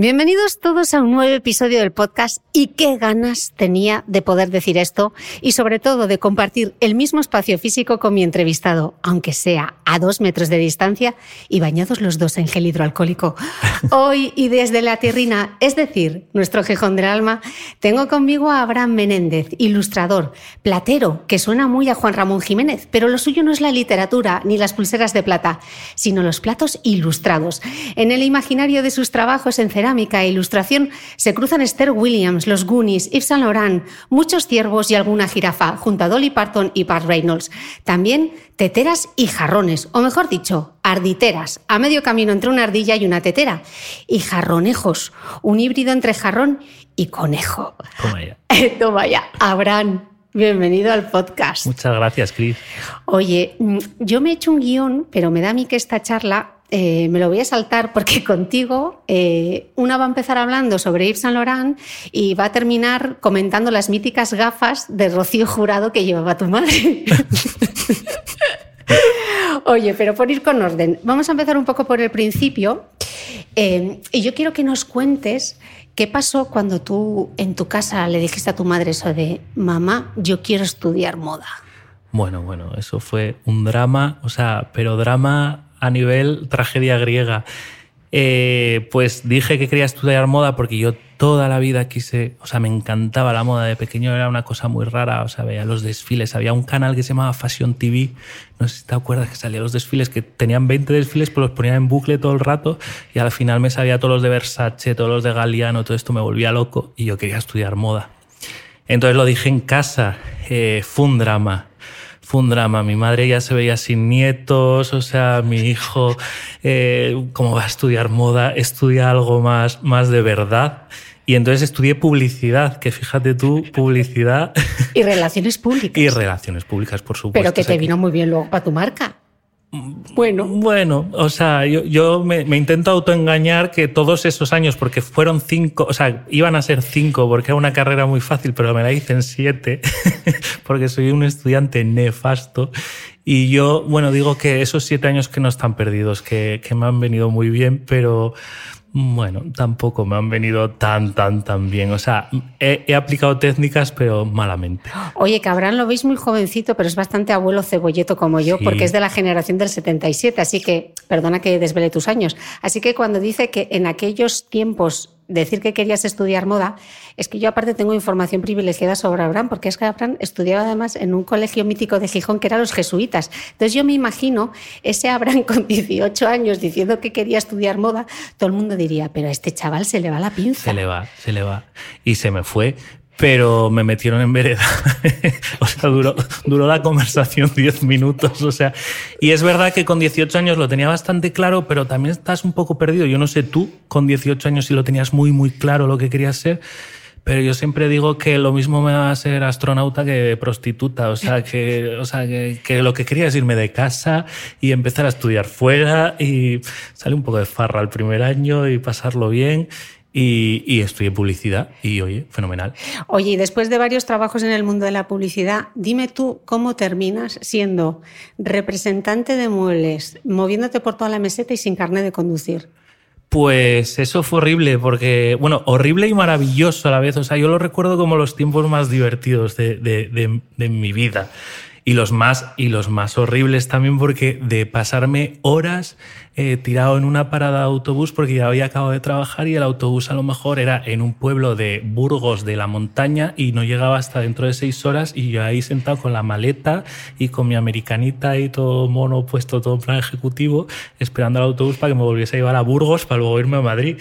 Bienvenidos todos a un nuevo episodio del podcast y qué ganas tenía de poder decir esto y sobre todo de compartir el mismo espacio físico con mi entrevistado, aunque sea a dos metros de distancia y bañados los dos en gel hidroalcohólico. Hoy y desde la tierrina, es decir, nuestro quejón del alma, tengo conmigo a Abraham Menéndez, ilustrador, platero, que suena muy a Juan Ramón Jiménez, pero lo suyo no es la literatura ni las pulseras de plata, sino los platos ilustrados. En el imaginario de sus trabajos en cerámica, e ilustración se cruzan Esther Williams, los Goonies, Yves Saint Laurent, muchos ciervos y alguna jirafa, junto a Dolly Parton y Pat Reynolds. También teteras y jarrones, o mejor dicho, arditeras, a medio camino entre una ardilla y una tetera. Y jarronejos, un híbrido entre jarrón y conejo. Toma ya. Toma ya. Abraham, Bienvenido al podcast. Muchas gracias, Cris. Oye, mm, yo me he hecho un guion, pero me da a mí que esta charla eh, me lo voy a saltar porque contigo eh, una va a empezar hablando sobre Yves Saint Laurent y va a terminar comentando las míticas gafas de Rocío Jurado que llevaba tu madre. Oye, pero por ir con orden, vamos a empezar un poco por el principio. Eh, y yo quiero que nos cuentes qué pasó cuando tú en tu casa le dijiste a tu madre eso de, mamá, yo quiero estudiar moda. Bueno, bueno, eso fue un drama, o sea, pero drama a nivel tragedia griega. Eh, pues dije que quería estudiar moda porque yo toda la vida quise, o sea, me encantaba la moda de pequeño, era una cosa muy rara, o sea, veía los desfiles, había un canal que se llamaba Fashion TV, no sé si te acuerdas que salían los desfiles, que tenían 20 desfiles, pues los ponían en bucle todo el rato y al final me sabía todos los de Versace, todos los de Galliano, todo esto me volvía loco y yo quería estudiar moda. Entonces lo dije en casa, eh, fue un drama fue un drama. Mi madre ya se veía sin nietos, o sea, mi hijo, eh, ¿cómo va a estudiar moda? Estudia algo más, más de verdad. Y entonces estudié publicidad, que fíjate tú, publicidad. Y relaciones públicas. y relaciones públicas, por supuesto. Pero que te vino muy bien luego para tu marca. Bueno, bueno, o sea, yo, me, intento autoengañar que todos esos años, porque fueron cinco, o sea, iban a ser cinco porque era una carrera muy fácil, pero me la hice en siete, porque soy un estudiante nefasto. Y yo, bueno, digo que esos siete años que no están perdidos, que, que me han venido muy bien, pero Bueno, tampoco me han venido tan, tan, tan bien. O sea, he, aplicado técnicas, pero malamente. Oye, Cabrán lo veis muy jovencito, pero es bastante abuelo cebolleto como yo, porque es de la generación del 77, así que, perdona que desvele tus años. Así que cuando dice que en aquellos tiempos decir que querías estudiar moda, es que yo aparte tengo información privilegiada sobre Abraham, porque es que Abraham estudiaba además en un colegio mítico de Gijón que era los jesuitas. Entonces yo me imagino ese Abraham con 18 años diciendo que quería estudiar moda, todo el mundo diría, pero a este chaval se le va la pinza. Se le va, se le va. Y se me fue, pero me metieron en vereda. o sea, duró, duró la conversación 10 minutos. O sea, y es verdad que con 18 años lo tenía bastante claro, pero también estás un poco perdido. Yo no sé tú, con 18 años, si lo tenías muy, muy claro lo que querías ser. Pero yo siempre digo que lo mismo me va a ser astronauta que prostituta. O sea, que, o sea que, lo que quería es irme de casa y empezar a estudiar fuera y salir un poco de farra el primer año y pasarlo bien. Y, y, estudié publicidad y oye, fenomenal. Oye, y después de varios trabajos en el mundo de la publicidad, dime tú cómo terminas siendo representante de muebles, moviéndote por toda la meseta y sin carnet de conducir. Pues eso fue horrible, porque, bueno, horrible y maravilloso a la vez. O sea, yo lo recuerdo como los tiempos más divertidos de, de, de, de mi vida y los más y los más horribles también porque de pasarme horas eh, tirado en una parada de autobús porque ya había acabado de trabajar y el autobús a lo mejor era en un pueblo de Burgos de la montaña y no llegaba hasta dentro de seis horas y yo ahí sentado con la maleta y con mi americanita y todo mono puesto todo plan ejecutivo esperando al autobús para que me volviese a llevar a Burgos para luego irme a Madrid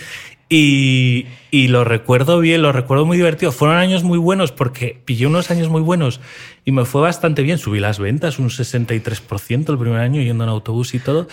y, y, lo recuerdo bien, lo recuerdo muy divertido. Fueron años muy buenos porque pillé unos años muy buenos y me fue bastante bien. Subí las ventas un 63% el primer año yendo en autobús y todo.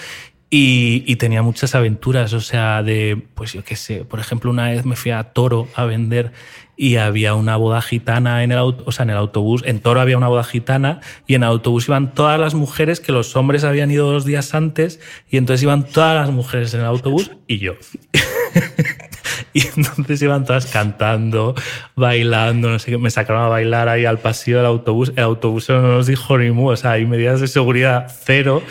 Y, y, tenía muchas aventuras, o sea, de, pues yo qué sé, por ejemplo, una vez me fui a Toro a vender y había una boda gitana en el, o sea, en el autobús, en Toro había una boda gitana y en el autobús iban todas las mujeres que los hombres habían ido dos días antes y entonces iban todas las mujeres en el autobús y yo. Y entonces iban todas cantando, bailando, no sé qué. Me sacaron a bailar ahí al pasillo del autobús. El autobús no nos dijo ni mu, o sea, hay medidas de seguridad cero.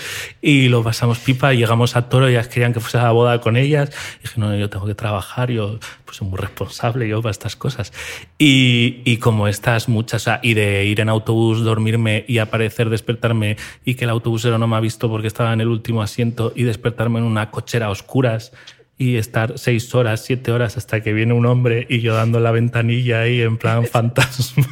Y lo pasamos pipa, y llegamos a Toro, ellas querían que fuese a la boda con ellas. Y dije, no, yo tengo que trabajar, yo pues soy muy responsable yo para estas cosas. Y, y como estas muchas, o sea, y de ir en autobús, dormirme y aparecer, despertarme y que el autobusero no me ha visto porque estaba en el último asiento y despertarme en una cochera a oscuras y estar seis horas, siete horas hasta que viene un hombre y yo dando la ventanilla ahí en plan fantasma.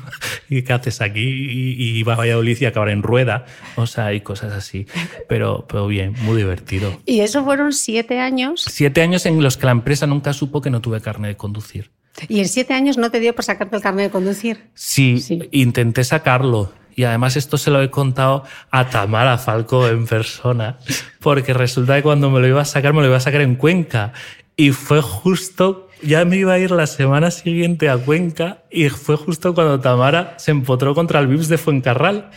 ¿Y qué haces aquí? Y, y va a Valladolid y acabar en rueda. O sea, hay cosas así. Pero, pero bien, muy divertido. ¿Y eso fueron siete años? Siete años en los que la empresa nunca supo que no tuve carne de conducir. ¿Y en siete años no te dio por sacarte el carnet de conducir? Sí, sí, intenté sacarlo y además esto se lo he contado a Tamara Falco en persona, porque resulta que cuando me lo iba a sacar, me lo iba a sacar en Cuenca. Y fue justo, ya me iba a ir la semana siguiente a Cuenca y fue justo cuando Tamara se empotró contra el Vips de Fuencarral.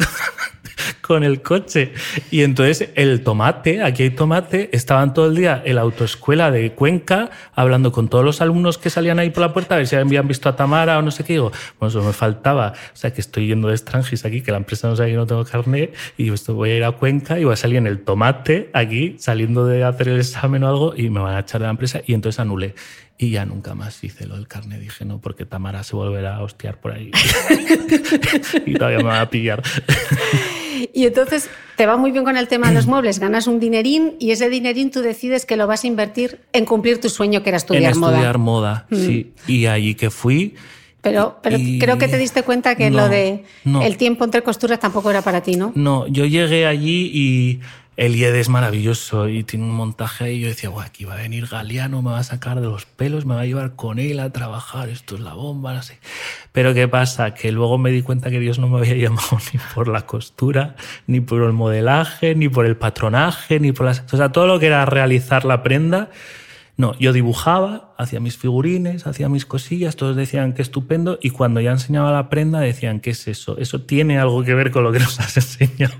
Con el coche. Y entonces el tomate, aquí hay tomate, estaban todo el día en la autoescuela de Cuenca hablando con todos los alumnos que salían ahí por la puerta a ver si habían visto a Tamara o no sé qué. Digo, bueno, eso me faltaba. O sea, que estoy yendo de extranjis aquí, que la empresa no sabe que no tengo carnet y esto voy a ir a Cuenca y voy a salir en el tomate aquí, saliendo de hacer el examen o algo y me van a echar de la empresa y entonces anulé. Y ya nunca más hice lo del carnet. Dije, no, porque Tamara se volverá a hostiar por ahí. y todavía me va a pillar. Y entonces te va muy bien con el tema de los muebles, ganas un dinerín y ese dinerín tú decides que lo vas a invertir en cumplir tu sueño que era estudiar en moda. Estudiar moda, mm. sí. Y allí que fui. Pero, pero creo que te diste cuenta que lo de el tiempo entre costuras tampoco era para ti, ¿no? No, yo llegué allí y el IED es maravilloso y tiene un montaje ahí. Yo decía, aquí va a venir Galeano, me va a sacar de los pelos, me va a llevar con él a trabajar, esto es la bomba, no. Pero ¿qué pasa? Que luego me di cuenta que Dios no me había llamado ni por la costura, ni por el modelaje, ni por el patronaje, ni por las... O sea, todo lo que era realizar la prenda no, yo dibujaba, hacía mis figurines, hacía mis cosillas, todos decían que estupendo y cuando ya enseñaba la prenda decían, ¿qué es eso? ¿Eso tiene algo que ver con lo que nos has enseñado?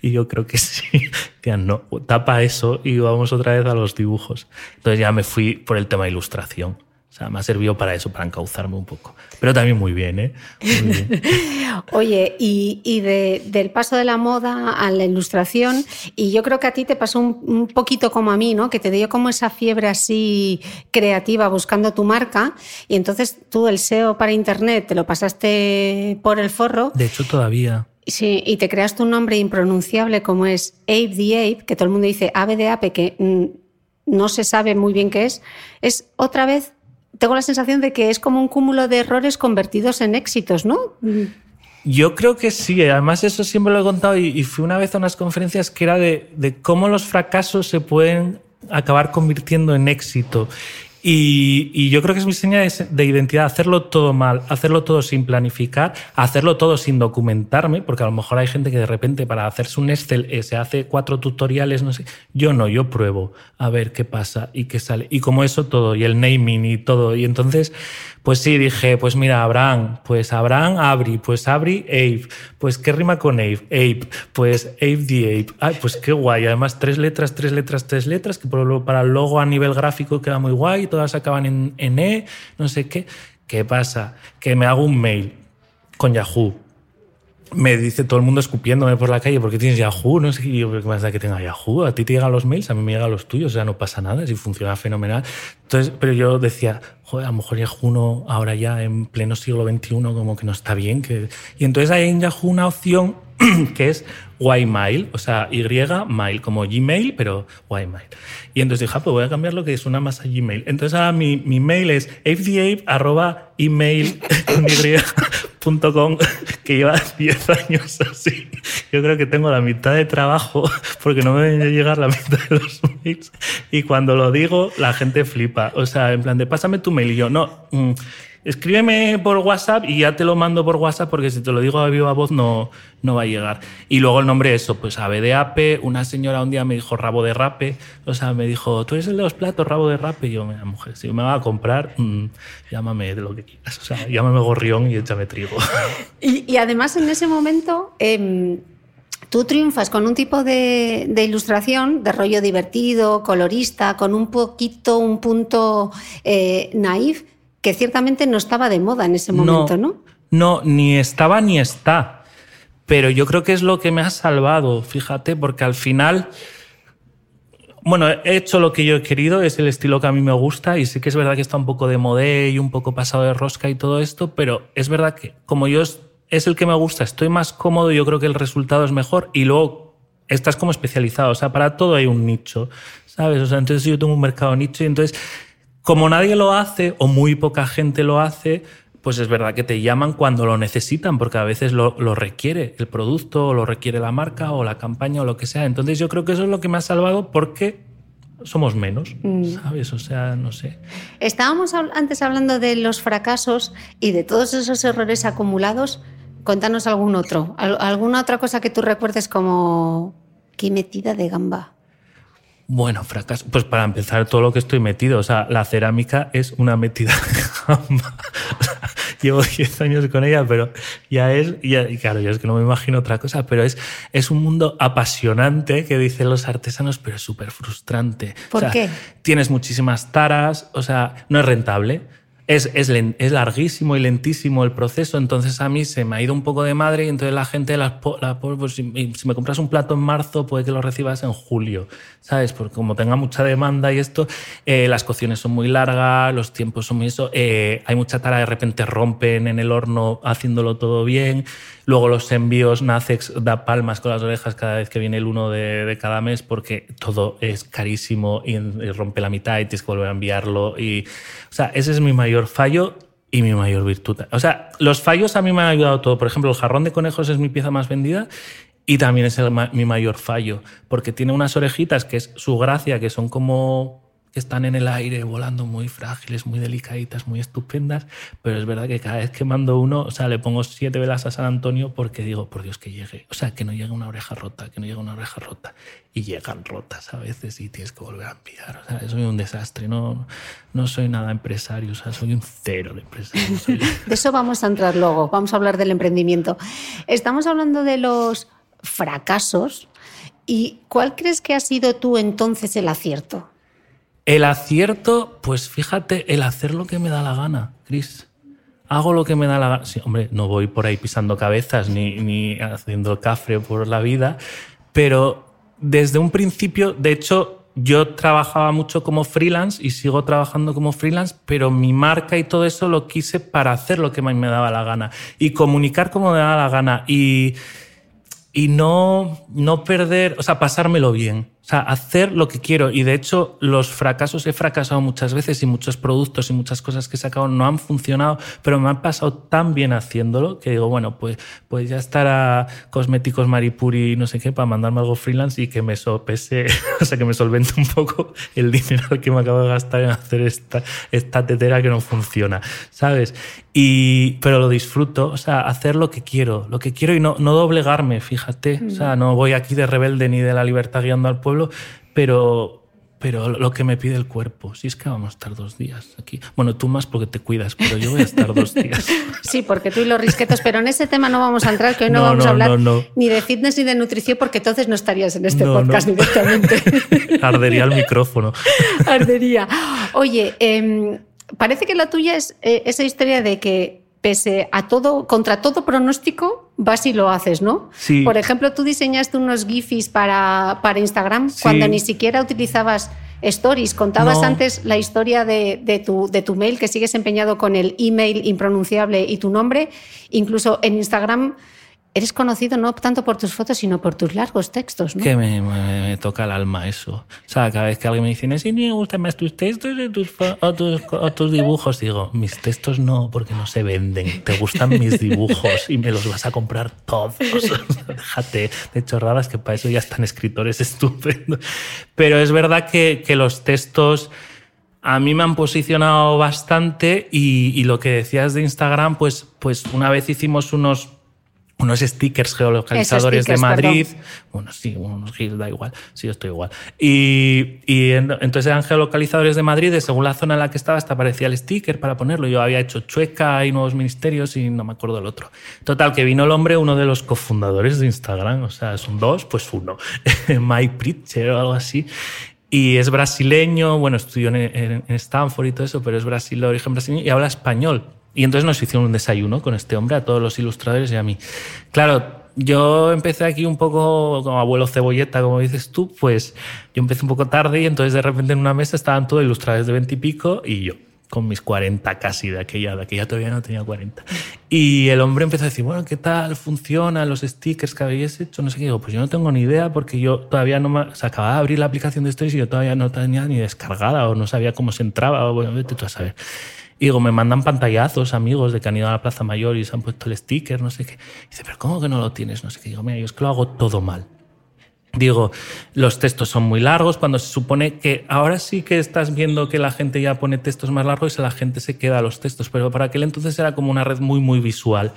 Y yo creo que sí. Decían, no, tapa eso y vamos otra vez a los dibujos. Entonces ya me fui por el tema ilustración. O sea, me ha servido para eso, para encauzarme un poco. Pero también muy bien, ¿eh? Oye, y, del paso de la moda a la ilustración, y yo creo que a ti te pasó un, poquito como a mí, ¿no? Que te dio como esa fiebre así creativa buscando tu marca, y entonces tú el SEO para Internet te lo pasaste por el forro. De hecho, todavía. Sí, y te creaste un nombre impronunciable como es Ape the Ape, que todo el mundo dice ave de ape, que mm, no se sabe muy bien qué es. Es otra vez tengo la sensación de que es como un cúmulo de errores convertidos en éxitos, ¿no? Yo creo que sí, además eso siempre lo he contado y, fui una vez a unas conferencias que era de, cómo los fracasos se pueden acabar convirtiendo en éxito. Y, yo creo que es mi señal de, identidad, hacerlo todo mal, hacerlo todo sin planificar, hacerlo todo sin documentarme, porque a lo mejor hay gente que de repente para hacerse un Excel eh, se hace cuatro tutoriales, no sé. Yo no, yo pruebo a ver qué pasa y qué sale. Y como eso todo, y el naming y todo. Y entonces pues sí, dije, pues mira, Abraham, pues Abraham, Abri, pues Abri, Ape, pues ¿qué rima con Ape? Ape, pues Ape the Ape. Ay, pues qué guay. Además, tres letras, tres letras, tres letras, que para el logo a nivel gráfico queda muy guay, todas acaban en, en E, no sé qué. ¿Qué pasa? Que me hago un mail con Yahoo me dice todo el mundo escupiéndome por la calle porque tienes Yahoo, no sé qué más da que tenga Yahoo, a ti te llegan los mails, a mí me llegan los tuyos, o sea, no pasa nada, si funciona fenomenal. Entonces, pero yo decía, joder, a lo mejor Yahoo no, ahora ya en pleno siglo XXI como que no está bien. Que... Y entonces hay en Yahoo una opción que es Ymail, o sea, Y-mail, como Gmail, pero Ymail. Y entonces dije, ah, pues voy a cambiar lo que suena más a Gmail. Entonces ahora mi, mi mail es fdape.email.com, que lleva 10 años así. Yo creo que tengo la mitad de trabajo porque no me deben llegar la mitad de los mails. Y cuando lo digo, la gente flipa. O sea, en plan de, pásame tu mail. Y yo, no... Mm, escríbeme por WhatsApp y ya te lo mando por WhatsApp porque si te lo digo a viva voz no, no va a llegar. Y luego el nombre eso, pues ave de ape, una señora un día me dijo rabo de rape, o sea, me dijo, tú eres el de los platos, rabo de rape, y yo, mira, mujer, si me va a comprar, mm, llámame de lo que quieras, o sea, llámame gorrión y échame trigo. Y, además en ese momento... Em, tú triunfas con un tipo de, ilustración de rollo divertido, colorista, con un poquito, un punto eh, naif, que ciertamente no estaba de moda en ese momento, ¿no? No, ni estaba ni está. Pero yo creo que es lo que me ha salvado, fíjate, porque al final, bueno, he hecho lo que yo he querido, es el estilo que a mí me gusta y sí que es verdad que está un poco de modé y un poco pasado de rosca y todo esto, pero es verdad que como yo es, es el que me gusta, estoy más cómodo, yo creo que el resultado es mejor y luego estás como especializado, o sea, para todo hay un nicho, ¿sabes? O sea, entonces yo tengo un mercado nicho y entonces como nadie lo hace o muy poca gente lo hace, pues es verdad que te llaman cuando lo necesitan, porque a veces lo, requiere el producto, o lo requiere la marca, o la campaña, o lo que sea. Entonces yo creo que eso es lo que me ha salvado porque somos menos, mm. ¿sabes? O sea, no sé. Estábamos antes hablando de los fracasos y de todos esos errores acumulados. Cuéntanos algún otro, alguna otra cosa que tú recuerdes como qué metida de gamba. Bueno, fracaso. Pues para empezar, todo lo que estoy metido. O sea, la cerámica es una metida Llevo 10 años con ella, pero ya es. y claro, yo es que no me imagino otra cosa, pero es, es un mundo apasionante que dicen los artesanos, pero es súper frustrante. ¿Por qué? Tienes muchísimas taras, o sea, no es rentable es, es, es, larguísimo y lentísimo el proceso, entonces a mí se me ha ido un poco de madre y entonces la gente, las, pues, si, me compras un plato en marzo, puede que lo recibas en julio, ¿sabes? Porque como tenga mucha demanda y esto, eh, las cocciones son muy largas, los tiempos son muy eso, eh, hay mucha tara, de repente rompen en el horno haciéndolo todo bien, luego los envíos, Nacex da palmas con las orejas cada vez que viene el uno de, de cada mes porque todo es carísimo y, y rompe la mitad y tienes que volver a enviarlo y, o sea, ese es mi mayor fallo y mi mayor virtud. O sea, los fallos a mí me han ayudado todo. Por ejemplo, el jarrón de conejos es mi pieza más vendida y también es mi mayor fallo, porque tiene unas orejitas que es su gracia, que son como que están en el aire volando muy frágiles, muy delicaditas, muy estupendas, pero es verdad que cada vez que mando uno, o sea, le pongo siete velas a San Antonio porque digo, por Dios que llegue, o sea, que no llegue una oreja rota, que no llegue una oreja rota. Y llegan rotas a veces y tienes que volver a enviar. O sea, soy un desastre, no, no soy nada empresario, o sea, soy un cero de empresario. de eso vamos a entrar luego, vamos a hablar del emprendimiento. Estamos hablando de los fracasos. ¿Y cuál crees que ha sido tú entonces el acierto? El acierto, pues fíjate, el hacer lo que me da la gana, Chris. Hago lo que me da la gana. Sí, hombre, no voy por ahí pisando cabezas ni, ni haciendo cafre por la vida, pero desde un principio, de hecho, yo trabajaba mucho como freelance y sigo trabajando como freelance, pero mi marca y todo eso lo quise para hacer lo que me daba la gana y comunicar como me daba la gana y, y no, no perder, o sea, pasármelo bien. O sea, hacer lo que quiero. Y de hecho, los fracasos he fracasado muchas veces y muchos productos y muchas cosas que he sacado no han funcionado, pero me han pasado tan bien haciéndolo que digo, bueno, pues, pues ya estará Cosméticos Maripuri, no sé qué, para mandarme algo freelance y que me sopese, o sea, que me solvente un poco el dinero que me acabo de gastar en hacer esta, esta tetera que no funciona, ¿sabes? Y, pero lo disfruto, o sea, hacer lo que quiero, lo que quiero y no, no doblegarme, fíjate. O sea, no voy aquí de rebelde ni de la libertad guiando al pueblo pero, pero lo que me pide el cuerpo, si es que vamos a estar dos días aquí. Bueno, tú más porque te cuidas, pero yo voy a estar dos días. Sí, porque tú y los risquetos, pero en ese tema no vamos a entrar, que hoy no, vamos a hablar ni de fitness ni de nutrición, porque entonces no estarías en este podcast directamente. Ardería el micrófono. Ardería. Oye, em, parece que la tuya es eh, esa historia de que pese a todo, contra todo pronóstico, vas y lo haces, ¿no? Sí. Por ejemplo, tú diseñaste unos GIFs para, para Instagram cuando ni siquiera utilizabas stories. Contabas antes la historia de, de, tu, de tu mail, que sigues empeñado con el email impronunciable y tu nombre. Incluso en Instagram eres conocido no tanto por tus fotos, sino por tus largos textos, ¿no? Que me, me, toca el alma eso. O sea, cada vez que alguien me dice, sí, me gustan más tus textos o tus, o tus, dibujos, digo, mis textos no, porque no se venden. Te gustan mis dibujos y me los vas a comprar todos. Déjate de chorradas, que para eso ya están escritores estupendos. Pero es verdad que, que los textos a mí me han posicionado bastante y, y, lo que decías de Instagram, pues, pues una vez hicimos unos unos stickers geolocalizadores de Madrid. Bueno, sí, unos GIFs, da igual. Sí, yo estoy igual. Y, y, entonces eran geolocalizadores de Madrid, y según la zona en la que estaba, hasta aparecía el sticker para ponerlo. Yo había hecho Chueca y Nuevos Ministerios y no me acuerdo del otro. Total, que vino el hombre, uno de los cofundadores de Instagram. O sea, son dos, pues uno. Mike Pritcher o algo así. Y es brasileño, bueno, estudió en, en, Stanford y todo eso, pero es brasileño, origen brasileño y habla español. Y entonces nos hicieron un desayuno con este hombre, a todos los ilustradores y a mí. Claro, yo empecé aquí un poco como abuelo cebolleta, como dices tú, pues yo empecé un poco tarde y entonces de repente en una mesa estaban todos ilustradores de 20 y pico y yo con mis 40 casi de aquella, de aquella todavía no tenía 40. Y el hombre empezó a decir, bueno, ¿qué tal funcionan los stickers que habéis hecho? No sé qué. Digo, pues yo no tengo ni idea porque yo todavía no me... O acababa de abrir la aplicación de Stories y yo todavía no tenía ni descargada o no sabía cómo se entraba. O bueno, vete tú a saber. Y digo, me mandan pantallazos amigos de que han ido a la Plaza Mayor y se han puesto el sticker, no sé qué. Y dice, pero ¿cómo que no lo tienes? No sé qué. Digo, mira, yo es que lo hago todo mal. Digo, los textos son muy largos cuando se supone que ahora sí que estás viendo que la gente ya pone textos más largos y la gente se queda a los textos, pero para aquel entonces era como una red muy, muy visual.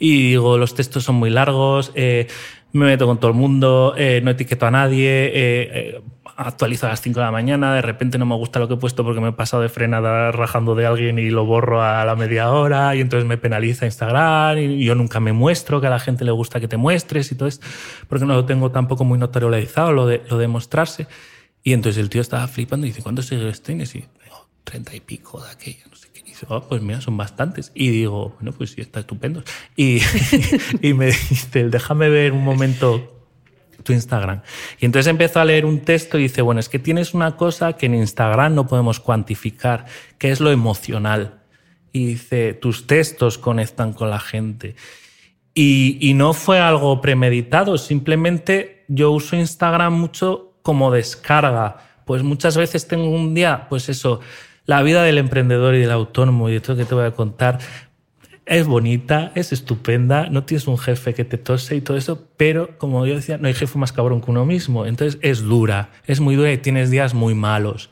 Y digo, los textos son muy largos, eh, me meto con todo el mundo, eh, no etiqueto a nadie, eh, eh, actualizo a las 5 de la mañana, de repente no me gusta lo que he puesto porque me he pasado de frenada rajando de alguien y lo borro a la media hora y entonces me penaliza Instagram y yo nunca me muestro, que a la gente le gusta que te muestres y todo esto, porque no lo tengo tampoco muy notorializado lo de, lo de mostrarse. Y entonces el tío estaba flipando y dice, ¿cuántos seguidores tienes? Y digo, 30 y pico de aquella, no sé dice, oh, pues mira, son bastantes. Y digo, bueno, pues sí, está estupendo. Y, y me dice, déjame ver un momento tu Instagram. Y entonces empezó a leer un texto y dice, bueno, es que tienes una cosa que en Instagram no podemos cuantificar, que es lo emocional. Y dice, tus textos conectan con la gente. Y, y no fue algo premeditado, simplemente yo uso Instagram mucho como descarga. Pues muchas veces tengo un día, pues eso, la vida del emprendedor y del autónomo y todo que te voy a contar, es bonita, es estupenda, no tienes un jefe que te tose y todo eso, pero como yo decía, no hay jefe más cabrón que uno mismo. Entonces es dura, es muy dura y tienes días muy malos.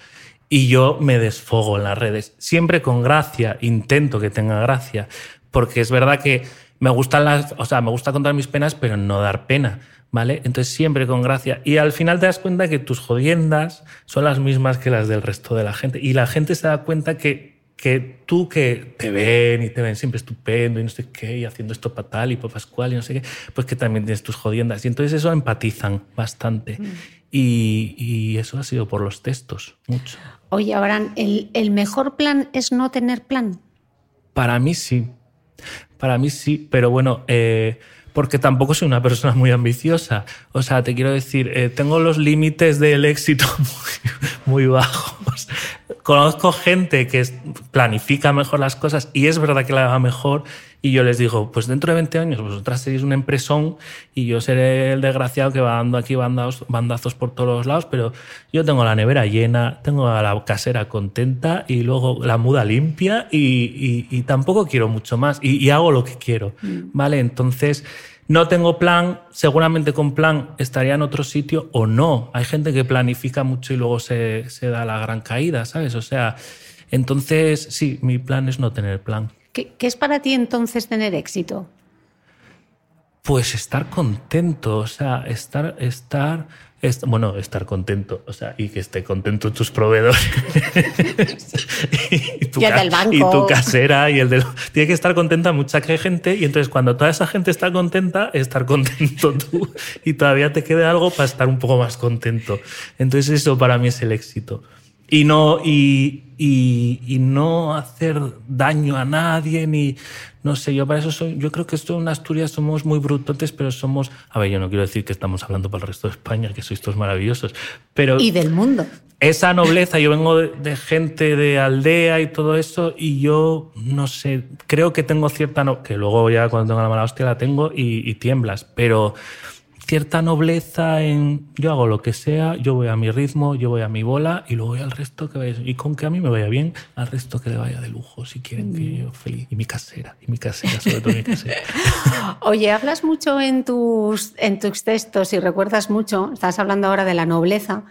Y yo me desfogo en las redes, siempre con gracia, intento que tenga gracia, porque es verdad que me gustan las, o sea, me gusta contar mis penas, pero no dar pena, ¿vale? Entonces siempre con gracia. Y al final te das cuenta que tus jodiendas son las mismas que las del resto de la gente. Y la gente se da cuenta que que tú que te ven y te ven siempre estupendo y no sé qué, y haciendo esto para tal y para Pascual y no sé qué, pues que también tienes tus jodiendas. Y entonces eso empatizan bastante. Mm. Y, eso ha sido por los textos, mucho. Oye, Abraham, ¿el, ¿el mejor plan es no tener plan? Para mí sí. Para mí sí, pero bueno, eh, porque tampoco soy una persona muy ambiciosa. O sea, te quiero decir, eh, tengo los límites del éxito muy, bajos. Conozco gente que planifica mejor las cosas y es verdad que la va mejor. Y yo les digo, pues dentro de 20 años vosotras seréis un empresón y yo seré el desgraciado que va dando aquí bandazos, bandazos por todos los lados, pero yo tengo la nevera llena, tengo a la casera contenta y luego la muda limpia y, tampoco quiero mucho más y, hago lo que quiero. Mm. ¿Vale? Entonces no tengo plan, seguramente con plan estaría en otro sitio o no. Hay gente que planifica mucho y luego se, da la gran caída, ¿sabes? O sea, entonces sí, mi plan es no tener plan. ¿Qué, qué es para ti entonces tener éxito? Pues estar contento, o sea, estar, estar bueno, estar contento, o sea, y que esté contento tus proveedores. y, tu, del banco. y tu casera y el del... Tiene que estar contenta mucha gente y entonces cuando toda esa gente está contenta, estar contento tú y todavía te quede algo para estar un poco más contento. Entonces eso para mí es el éxito. Y no, y, y, no hacer daño a nadie, ni, no sé, yo para eso soy, yo creo que esto en Asturias somos muy brutotes, pero somos, a ver, yo no quiero decir que estamos hablando para el resto de España, que sois todos maravillosos, pero... Y del mundo. Esa nobleza, yo vengo de, gente de aldea y todo eso, y yo, no sé, creo que tengo cierta, no, que luego ya cuando tengo la mala hostia la tengo y, y tiemblas, pero cierta nobleza en yo hago lo que sea, yo voy a mi ritmo, yo voy a mi bola y luego voy al resto que vaya. Y con que a mí me vaya bien, al resto que le vaya de lujo, si quieren que mm. yo feliz. Y mi casera, y mi casera, sobre todo mi casera. Oye, hablas mucho en tus, en tus textos y recuerdas mucho, estás hablando ahora de la nobleza,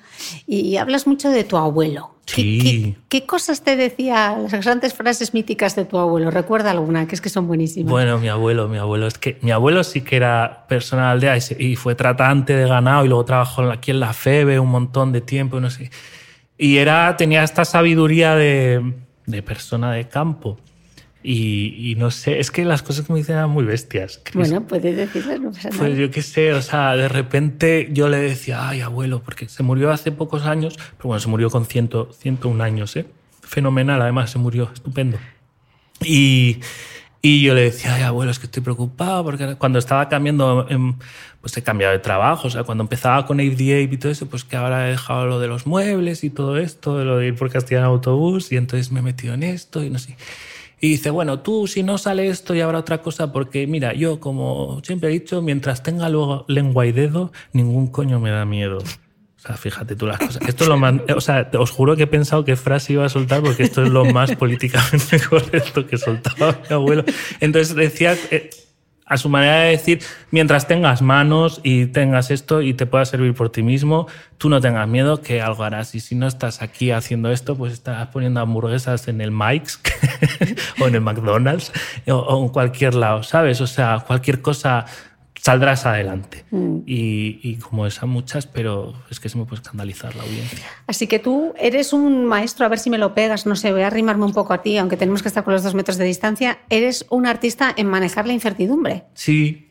y hablas mucho de tu abuelo. ¿Qué, cosas te decía, las grandes frases míticas de tu abuelo? Recuerda alguna, que es que son buenísimas. Bueno, mi abuelo, mi abuelo, es que mi abuelo sí que era persona de aldea y, fue tratante de ganado y luego trabajó aquí en la FEBE un montón de tiempo, no sé. Y era, tenía esta sabiduría de, de persona de campo. Y, no sé, es que las cosas que me dicen eran muy bestias. Bueno, puedes decirlo, no pasa nada. Pues yo qué sé, o sea, de repente yo le decía, ay, abuelo, porque se murió hace pocos años, pero bueno, se murió con ciento, 101 años, ¿eh? Fenomenal, además, se murió, estupendo. Y, y yo le decía, ay, abuelo, es que estoy preocupado, porque cuando estaba cambiando, pues he cambiado de trabajo, o sea, cuando empezaba con ADA y todo eso, pues que ahora he dejado lo de los muebles y todo esto, de lo de ir por Castilla en autobús, y entonces me he metido en esto y no sé. Y dice, bueno, tú si no sale esto y habrá otra cosa, porque mira, yo como siempre he dicho, mientras tenga luego lengua y dedo, ningún coño me da miedo. O sea, fíjate tú las cosas. Esto es lo más, o sea, os juro que he pensado qué frase iba a soltar porque esto es lo más políticamente correcto que soltaba mi abuelo. Entonces decía, eh, a su manera de decir, mientras tengas manos y tengas esto y te pueda servir por ti mismo, tú no tengas miedo que algo harás. Y si no estás aquí haciendo esto, pues estás poniendo hamburguesas en el Mike's o en el McDonald's o, en cualquier lado, ¿sabes? O sea, cualquier cosa saldrás adelante. Mm. Y, como esas muchas, pero es que se me puede escandalizar la audiencia. Así que tú eres un maestro, a ver si me lo pegas, no sé, voy a arrimarme un poco a ti, aunque tenemos que estar con los dos metros de distancia, eres un artista en manejar la incertidumbre. Sí,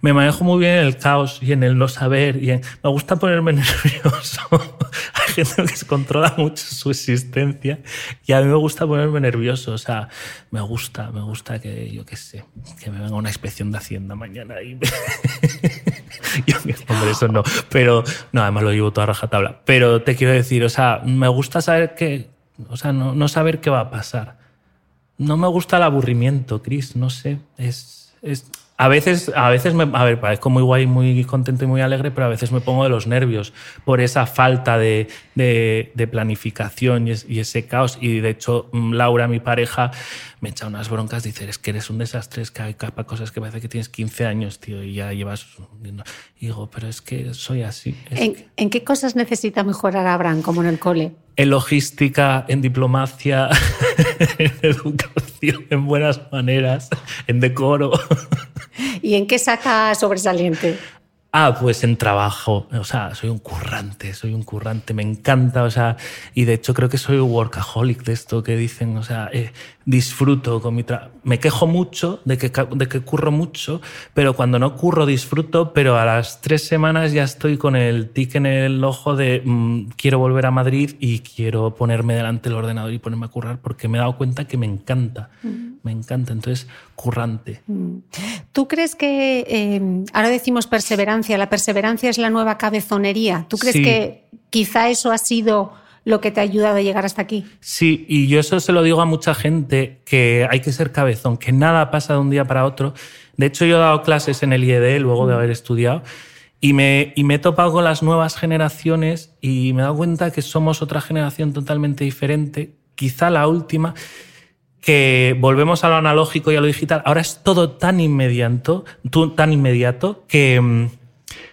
me manejo muy bien en el caos y en el no saber. Y Me gusta ponerme nervioso. Hay gente que se controla mucho su existencia y a mí me gusta ponerme nervioso. O sea, me gusta, me gusta que, yo qué sé, que me venga una inspección de Hacienda mañana y... yo, hombre, eso no. Pero, no, además lo llevo toda rajatabla. Pero te quiero decir, o sea, me gusta saber que, o sea, no, no saber qué va a pasar. No me gusta el aburrimiento, Chris, no sé. Es, es, a veces, a veces me, a ver, parezco muy guay, muy contento y muy alegre, pero a veces me pongo de los nervios por esa falta de, de, planificación y, ese caos. Y de hecho, mm, Laura, mi pareja, me echa unas broncas, dice, es que eres un desastre, es que hay cosas que parece que tienes 15 años, tío, y ya llevas... Y digo, pero es que soy así. ¿En, qué cosas necesita mejorar Abraham, como en el cole? En logística, en diplomacia, en educación, en buenas maneras, en decoro. ¿Y en qué saca sobresaliente? Ah, pues en trabajo. O sea, soy un currante, soy un currante, me encanta. O sea, y de hecho creo que soy workaholic de esto que dicen. O sea, eh, disfruto con mi trabajo. Me quejo mucho de que, de que curro mucho, pero cuando no curro disfruto, pero a las tres semanas ya estoy con el tic en el ojo de mm, quiero volver a Madrid y quiero ponerme delante del ordenador y ponerme a currar porque me he dado cuenta que me encanta. Me encanta. Entonces, currante. Mm. ¿Tú crees que, eh, ahora decimos perseverancia, la perseverancia es la nueva cabezonería? ¿Tú crees que quizá eso ha sido lo que te ha ayudado a llegar hasta aquí? Sí, y yo eso se lo digo a mucha gente, que hay que ser cabezón, que nada pasa de un día para otro. De hecho, yo he dado clases en el IED luego de mm. haber estudiado. Y me, y me he topado con las nuevas generaciones y me he dado cuenta que somos otra generación totalmente diferente, quizá la última, que volvemos a lo analógico y a lo digital, ahora es todo tan inmediato, tan inmediato que, mm,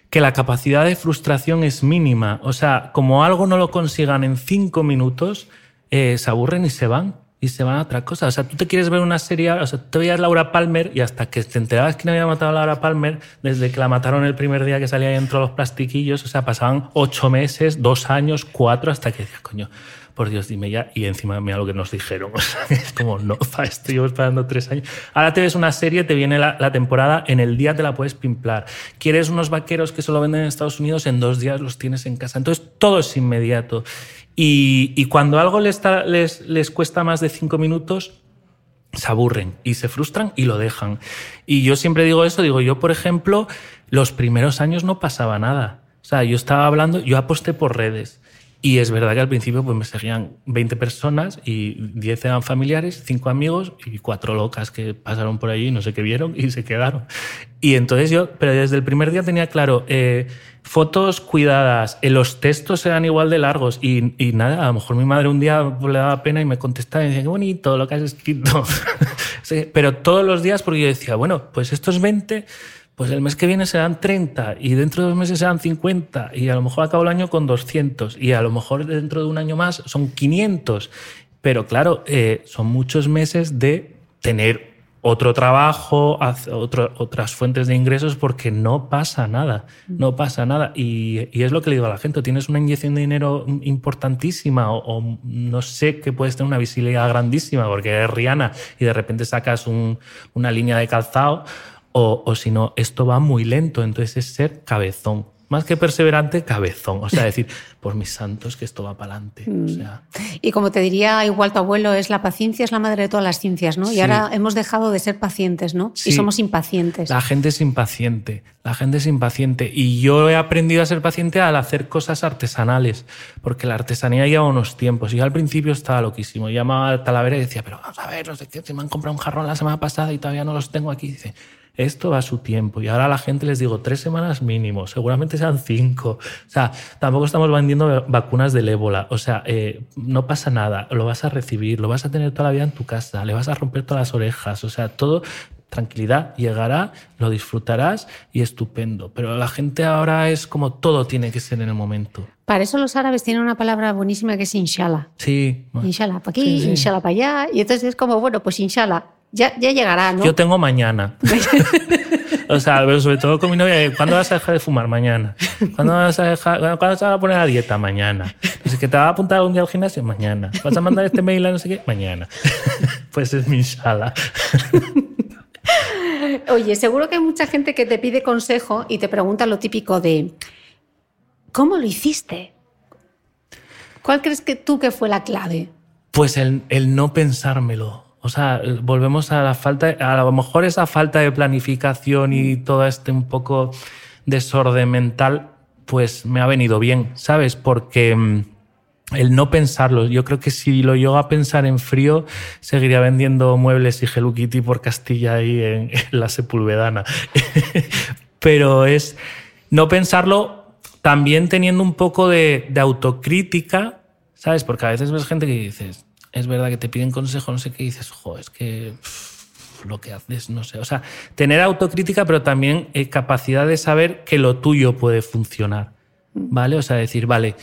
que la capacidad de frustración es mínima. O sea, como algo no lo consigan en cinco minutos, eh, se aburren y se van. Y se van a otra cosa. O sea, tú te quieres ver una serie, o sea, te veías Laura Palmer y hasta que te enterabas que no había matado a Laura Palmer, desde que la mataron el primer día que salía dentro de los plastiquillos, o sea, pasaban ocho meses, dos años, cuatro, hasta que decías, coño, por Dios, dime ya. Y encima mira lo que nos dijeron. Es como, no, estoy esperando tres años. Ahora te ves una serie, te viene la, temporada, en el día te la puedes pimplar. ¿Quieres unos vaqueros que solo venden en Estados Unidos? En dos días los tienes en casa. Entonces, todo es inmediato. Y, cuando algo les, les, les cuesta más de cinco minutos, se aburren y se frustran y lo dejan. Y yo siempre digo eso, digo, yo, por ejemplo, los primeros años no pasaba nada. O sea, yo estaba hablando, yo aposté por redes. Y es verdad que al principio pues, me seguían 20 personas y 10 eran familiares, 5 amigos y 4 locas que pasaron por allí, no sé qué vieron y se quedaron. Y entonces yo, pero desde el primer día tenía claro, eh, fotos cuidadas, eh, los textos eran igual de largos y, y, nada, a lo mejor mi madre un día le daba pena y me contestaba y decía, qué bonito lo que has escrito. pero todos los días porque yo decía, bueno, pues estos 20 pues el mes que viene serán 30 y dentro de dos meses serán 50 y a lo mejor acabo el año con 200 y a lo mejor dentro de un año más son 500. Pero claro, eh, son muchos meses de tener otro trabajo, otras fuentes de ingresos porque no pasa nada, no pasa nada. Y, es lo que le digo a la gente, tienes una inyección de dinero importantísima o, no sé que puedes tener una visibilidad grandísima porque eres Rihanna y de repente sacas una línea de calzado o, si no, esto va muy lento, entonces es ser cabezón. Más que perseverante, cabezón. O sea, decir, por mis santos, que esto va para adelante. Mm. Y como te diría igual tu abuelo, es la paciencia es la madre de todas las ciencias, ¿no? Y ahora hemos dejado de ser pacientes, ¿no? Y somos impacientes. La gente es impaciente, la gente es impaciente. Y yo he aprendido a ser paciente al hacer cosas artesanales, porque la artesanía lleva unos tiempos. Yo al principio estaba loquísimo. Llamaba a Talavera y decía, pero vamos a ver, no sé qué, se me han comprado un jarrón la semana pasada y todavía no los tengo aquí. Dice, esto va a su tiempo. Y ahora a la gente les digo tres semanas mínimo, seguramente sean cinco. O sea, tampoco estamos vendiendo vacunas del ébola. O sea, eh, no pasa nada, lo vas a recibir, lo vas a tener toda la vida en tu casa, le vas a romper todas las orejas. O sea, todo tranquilidad, llegará, lo disfrutarás y estupendo. Pero la gente ahora es como todo tiene que ser en el momento. Para eso los árabes tienen una palabra buenísima que es inshallah. Sí. Inshallah para aquí, inshallah para allá. Y entonces es como, bueno, pues inshallah, ya, ya llegará, ¿no? Yo tengo mañana. o sea, pero sobre todo con mi novia, ¿cuándo vas a dejar de fumar? Mañana. ¿Cuándo vas a, dejar, ¿cuándo vas a poner a dieta? Mañana. Dice que te va a apuntar algún día al gimnasio? Mañana. ¿Vas a mandar este mail a no sé qué? Mañana. pues es mi sala. Oye, seguro que hay mucha gente que te pide consejo y te pregunta lo típico de ¿cómo lo hiciste? ¿Cuál crees que tú que fue la clave? Pues el, el no pensármelo. O sea, volvemos a la falta, a lo mejor esa falta de planificación y todo este un poco desorden mental, pues me ha venido bien, ¿sabes? Porque mm, el no pensarlo, yo creo que si lo llego a pensar en frío, seguiría vendiendo muebles y Hello por Castilla ahí en, la Sepulvedana. Pero es no pensarlo también teniendo un poco de, de autocrítica, ¿sabes? Porque a veces ves gente que dices, es verdad que te piden consejo, no sé qué, dices, jo, es que lo que haces, no sé. O sea, tener autocrítica, pero también eh, capacidad de saber que lo tuyo puede funcionar. ¿Vale? O sea, decir, vale,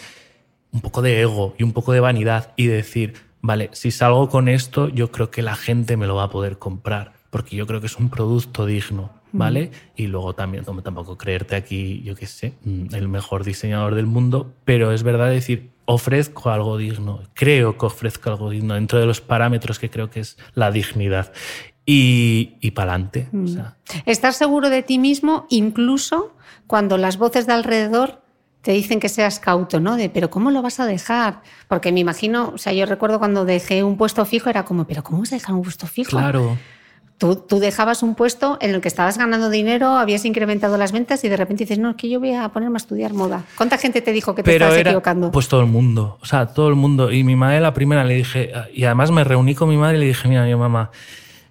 un poco de ego y un poco de vanidad y decir, vale, si salgo con esto, yo creo que la gente me lo va a poder comprar, porque yo creo que es un producto digno. ¿vale? Y luego también, como tampoco creerte aquí, yo qué sé, mm, el mejor diseñador del mundo, pero es verdad decir, ofrezco algo digno, creo que ofrezco algo digno dentro de los parámetros que creo que es la dignidad. Y, y para adelante. O sea, Estás seguro de ti mismo incluso cuando las voces de alrededor te dicen que seas cauto, ¿no? De, pero ¿cómo lo vas a dejar? Porque me imagino, o sea, yo recuerdo cuando dejé un puesto fijo, era como, pero ¿cómo vas a dejar un puesto fijo? claro. Tú, tú dejabas un puesto en el que estabas ganando dinero, habías incrementado las ventas y de repente dices, no, es que yo voy a ponerme a estudiar moda. ¿Cuánta gente te dijo que te Pero estabas era, equivocando? pues todo el mundo, o sea, todo el mundo. Y mi madre la primera le dije, y además me reuní con mi madre y le dije, mira, mi mamá,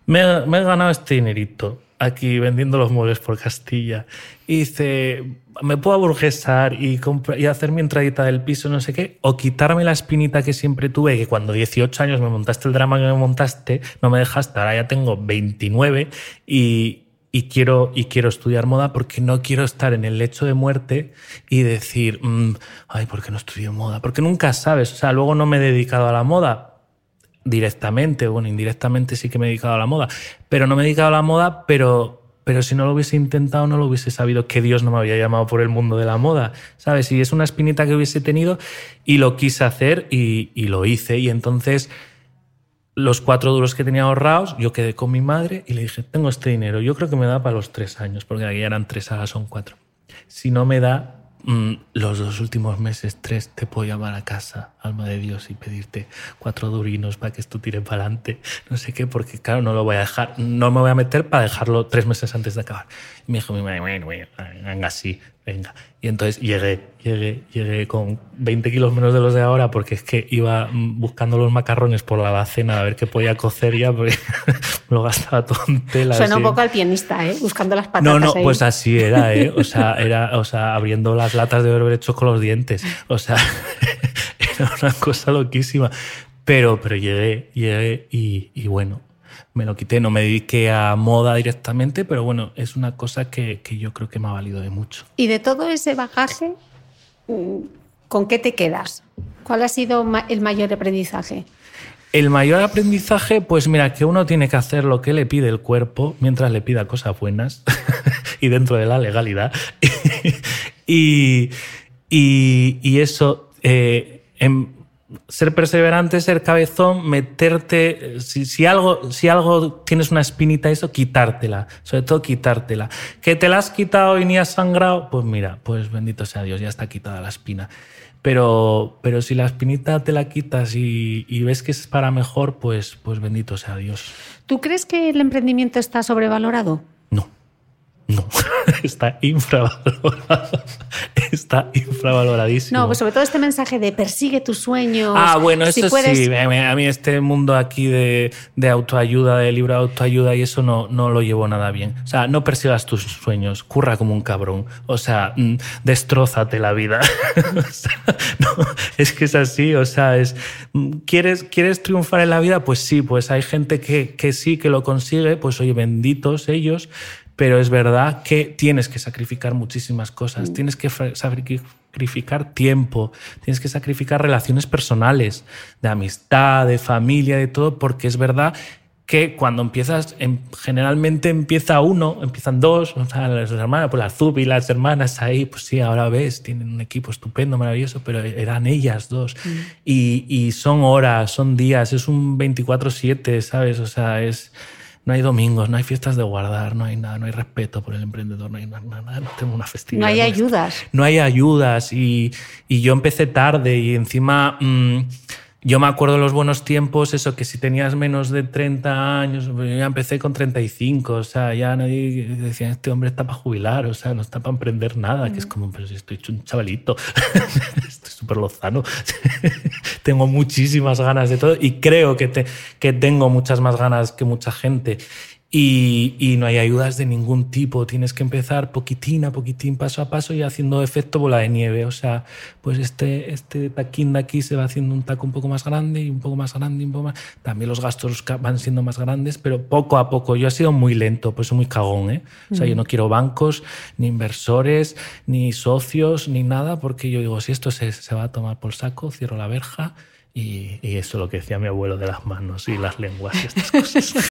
me, me he ganado este dinerito aquí vendiendo los muebles por Castilla. Y dice, me puedo aburguesar y, y hacer mi entradita del piso, no sé qué, o quitarme la espinita que siempre tuve, que cuando 18 años me montaste el drama que me montaste, no me dejaste, ahora ya tengo 29 y, y quiero, y quiero estudiar moda porque no quiero estar en el lecho de muerte y decir, mm, ay, ¿por qué no estudio moda? Porque nunca sabes, o sea, luego no me he dedicado a la moda directamente, bueno, indirectamente sí que me he dedicado a la moda, pero no me he dedicado a la moda, pero, pero si no lo hubiese intentado no lo hubiese sabido que Dios no me había llamado por el mundo de la moda, ¿sabes? Y es una espinita que hubiese tenido y lo quise hacer y, lo hice y entonces los cuatro duros que tenía ahorrados, yo quedé con mi madre y le dije, tengo este dinero, yo creo que me da para los tres años, porque aquí eran tres, ahora son cuatro. Si no me da los dos últimos meses, tres, te puedo llamar a casa, alma de Dios, y pedirte cuatro durinos para que esto tire para adelante, no sé qué, porque claro, no lo voy a dejar, no me voy a meter para dejarlo tres meses antes de acabar. Me dijo mi madre, bueno, bueno, venga, sí, venga. Y entonces llegué, llegué, llegué con 20 kilos menos de los de ahora porque es que iba buscando los macarrones por la alacena a ver qué podía cocer ya porque me lo gastaba todo en tela. Suena un así. poco al pianista, ¿eh? Buscando las patatas No, no, ahí. pues así era, ¿eh? O sea, era, o sea, abriendo las latas de berberechos con los dientes. O sea, era una cosa loquísima. Pero, pero llegué, llegué y, y bueno, me lo quité. No me dediqué a moda directamente, pero bueno, es una cosa que, que yo creo que me ha valido de mucho. Y de todo ese bagaje, ¿con qué te quedas? ¿Cuál ha sido el mayor aprendizaje? El mayor aprendizaje, pues mira, que uno tiene que hacer lo que le pide el cuerpo mientras le pida cosas buenas y dentro de la legalidad. y, y- y eso, eh, en ser perseverante, ser cabezón, meterte, si, si algo, si algo tienes una espinita, eso, quitártela, sobre todo quitártela. Que te la has quitado y ni has sangrado, pues mira, pues bendito sea Dios, ya está quitada la espina. Pero, pero si la espinita te la quitas y, y ves que es para mejor, pues, pues bendito sea Dios. ¿Tú crees que el emprendimiento está sobrevalorado? No, está infravalorado. Está infravaloradísimo. No, pues sobre todo este mensaje de persigue tus sueños. Ah, bueno, Si eso puedes- sí. A mí, este mundo aquí de, de autoayuda, de libro de autoayuda y eso no, no lo llevo nada bien. O sea, no persigas tus sueños, curra como un cabrón. O sea, mm, destrózate la vida. O sea, no, es que es así. O sea, es, mm, ¿quieres, ¿quieres triunfar en la vida? Pues sí, pues hay gente que, que sí, que lo consigue. Pues oye, benditos ellos. Pero es verdad que tienes que sacrificar muchísimas cosas. Tienes que sacrificar tiempo, tienes que sacrificar relaciones personales, de amistad, de familia, de todo, porque es verdad que cuando empiezas, em- generalmente empieza uno, empiezan dos, o sea, las hermanas, pues las Zubi, las hermanas ahí, pues sí, ahora ves, tienen un equipo estupendo, maravilloso, pero eran ellas dos. Y, y son horas, son días, es un 24-7, ¿sabes? O sea, es... No hay domingos, no hay fiestas de guardar, no hay nada, no hay respeto por el emprendedor, no hay nada, nada, no tengo una festividad. No hay ayudas. No hay ayudas y, y yo empecé tarde y encima mm, yo me acuerdo de los buenos tiempos, eso que si tenías menos de 30 años, yo ya empecé con 35, o sea, ya nadie decía, este hombre está para jubilar, o sea, no está para emprender nada, que es como, pero si estoy hecho un chavalito, estoy súper lozano, tengo muchísimas ganas de todo y creo que, te- que tengo muchas más ganas que mucha gente. Y, y no hay ayudas de ningún tipo. Tienes que empezar poquitín a poquitín, paso a paso y haciendo efecto bola de nieve. O sea, pues este, este taquín de aquí se va haciendo un taco un poco más grande y un poco más grande y un poco más. También los gastos van siendo más grandes, pero poco a poco. Yo he sido muy lento, pues soy muy cagón. ¿eh? O sea, yo no quiero bancos, ni inversores, ni socios, ni nada, porque yo digo, si esto se, se va a tomar por saco, cierro la verja. Y, y eso es lo que decía mi abuelo de las manos y las lenguas y estas cosas.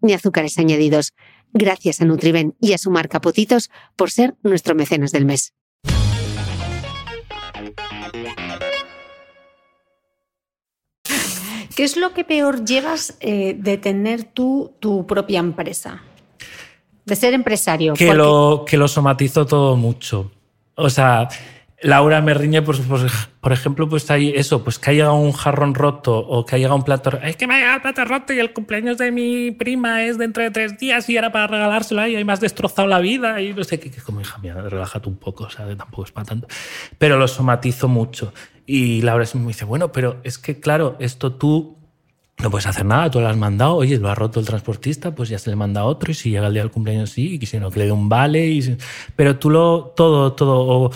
ni azúcares añadidos. Gracias a Nutriben y a su marca Potitos por ser nuestro mecenas del mes. ¿Qué es lo que peor llevas eh, de tener tú tu propia empresa? De ser empresario. Que, Porque- lo, que lo somatizo todo mucho. O sea, Laura me riñe, pues, pues, por ejemplo, pues hay eso, pues que ha llegado un jarrón roto o que ha llegado un plato. Es que me ha llegado el plato roto y el cumpleaños de mi prima es dentro de tres días y era para regalárselo a y me has destrozado la vida y no sé qué. que Como hija mía, relájate un poco, o sea, tampoco es para tanto. Pero lo somatizo mucho. Y Laura me dice, bueno, pero es que claro, esto tú no puedes hacer nada, tú lo has mandado, oye, lo ha roto el transportista, pues ya se le manda otro y si llega el día del cumpleaños sí, y si no, que le dé un vale. Y Pero tú lo, todo, todo, o,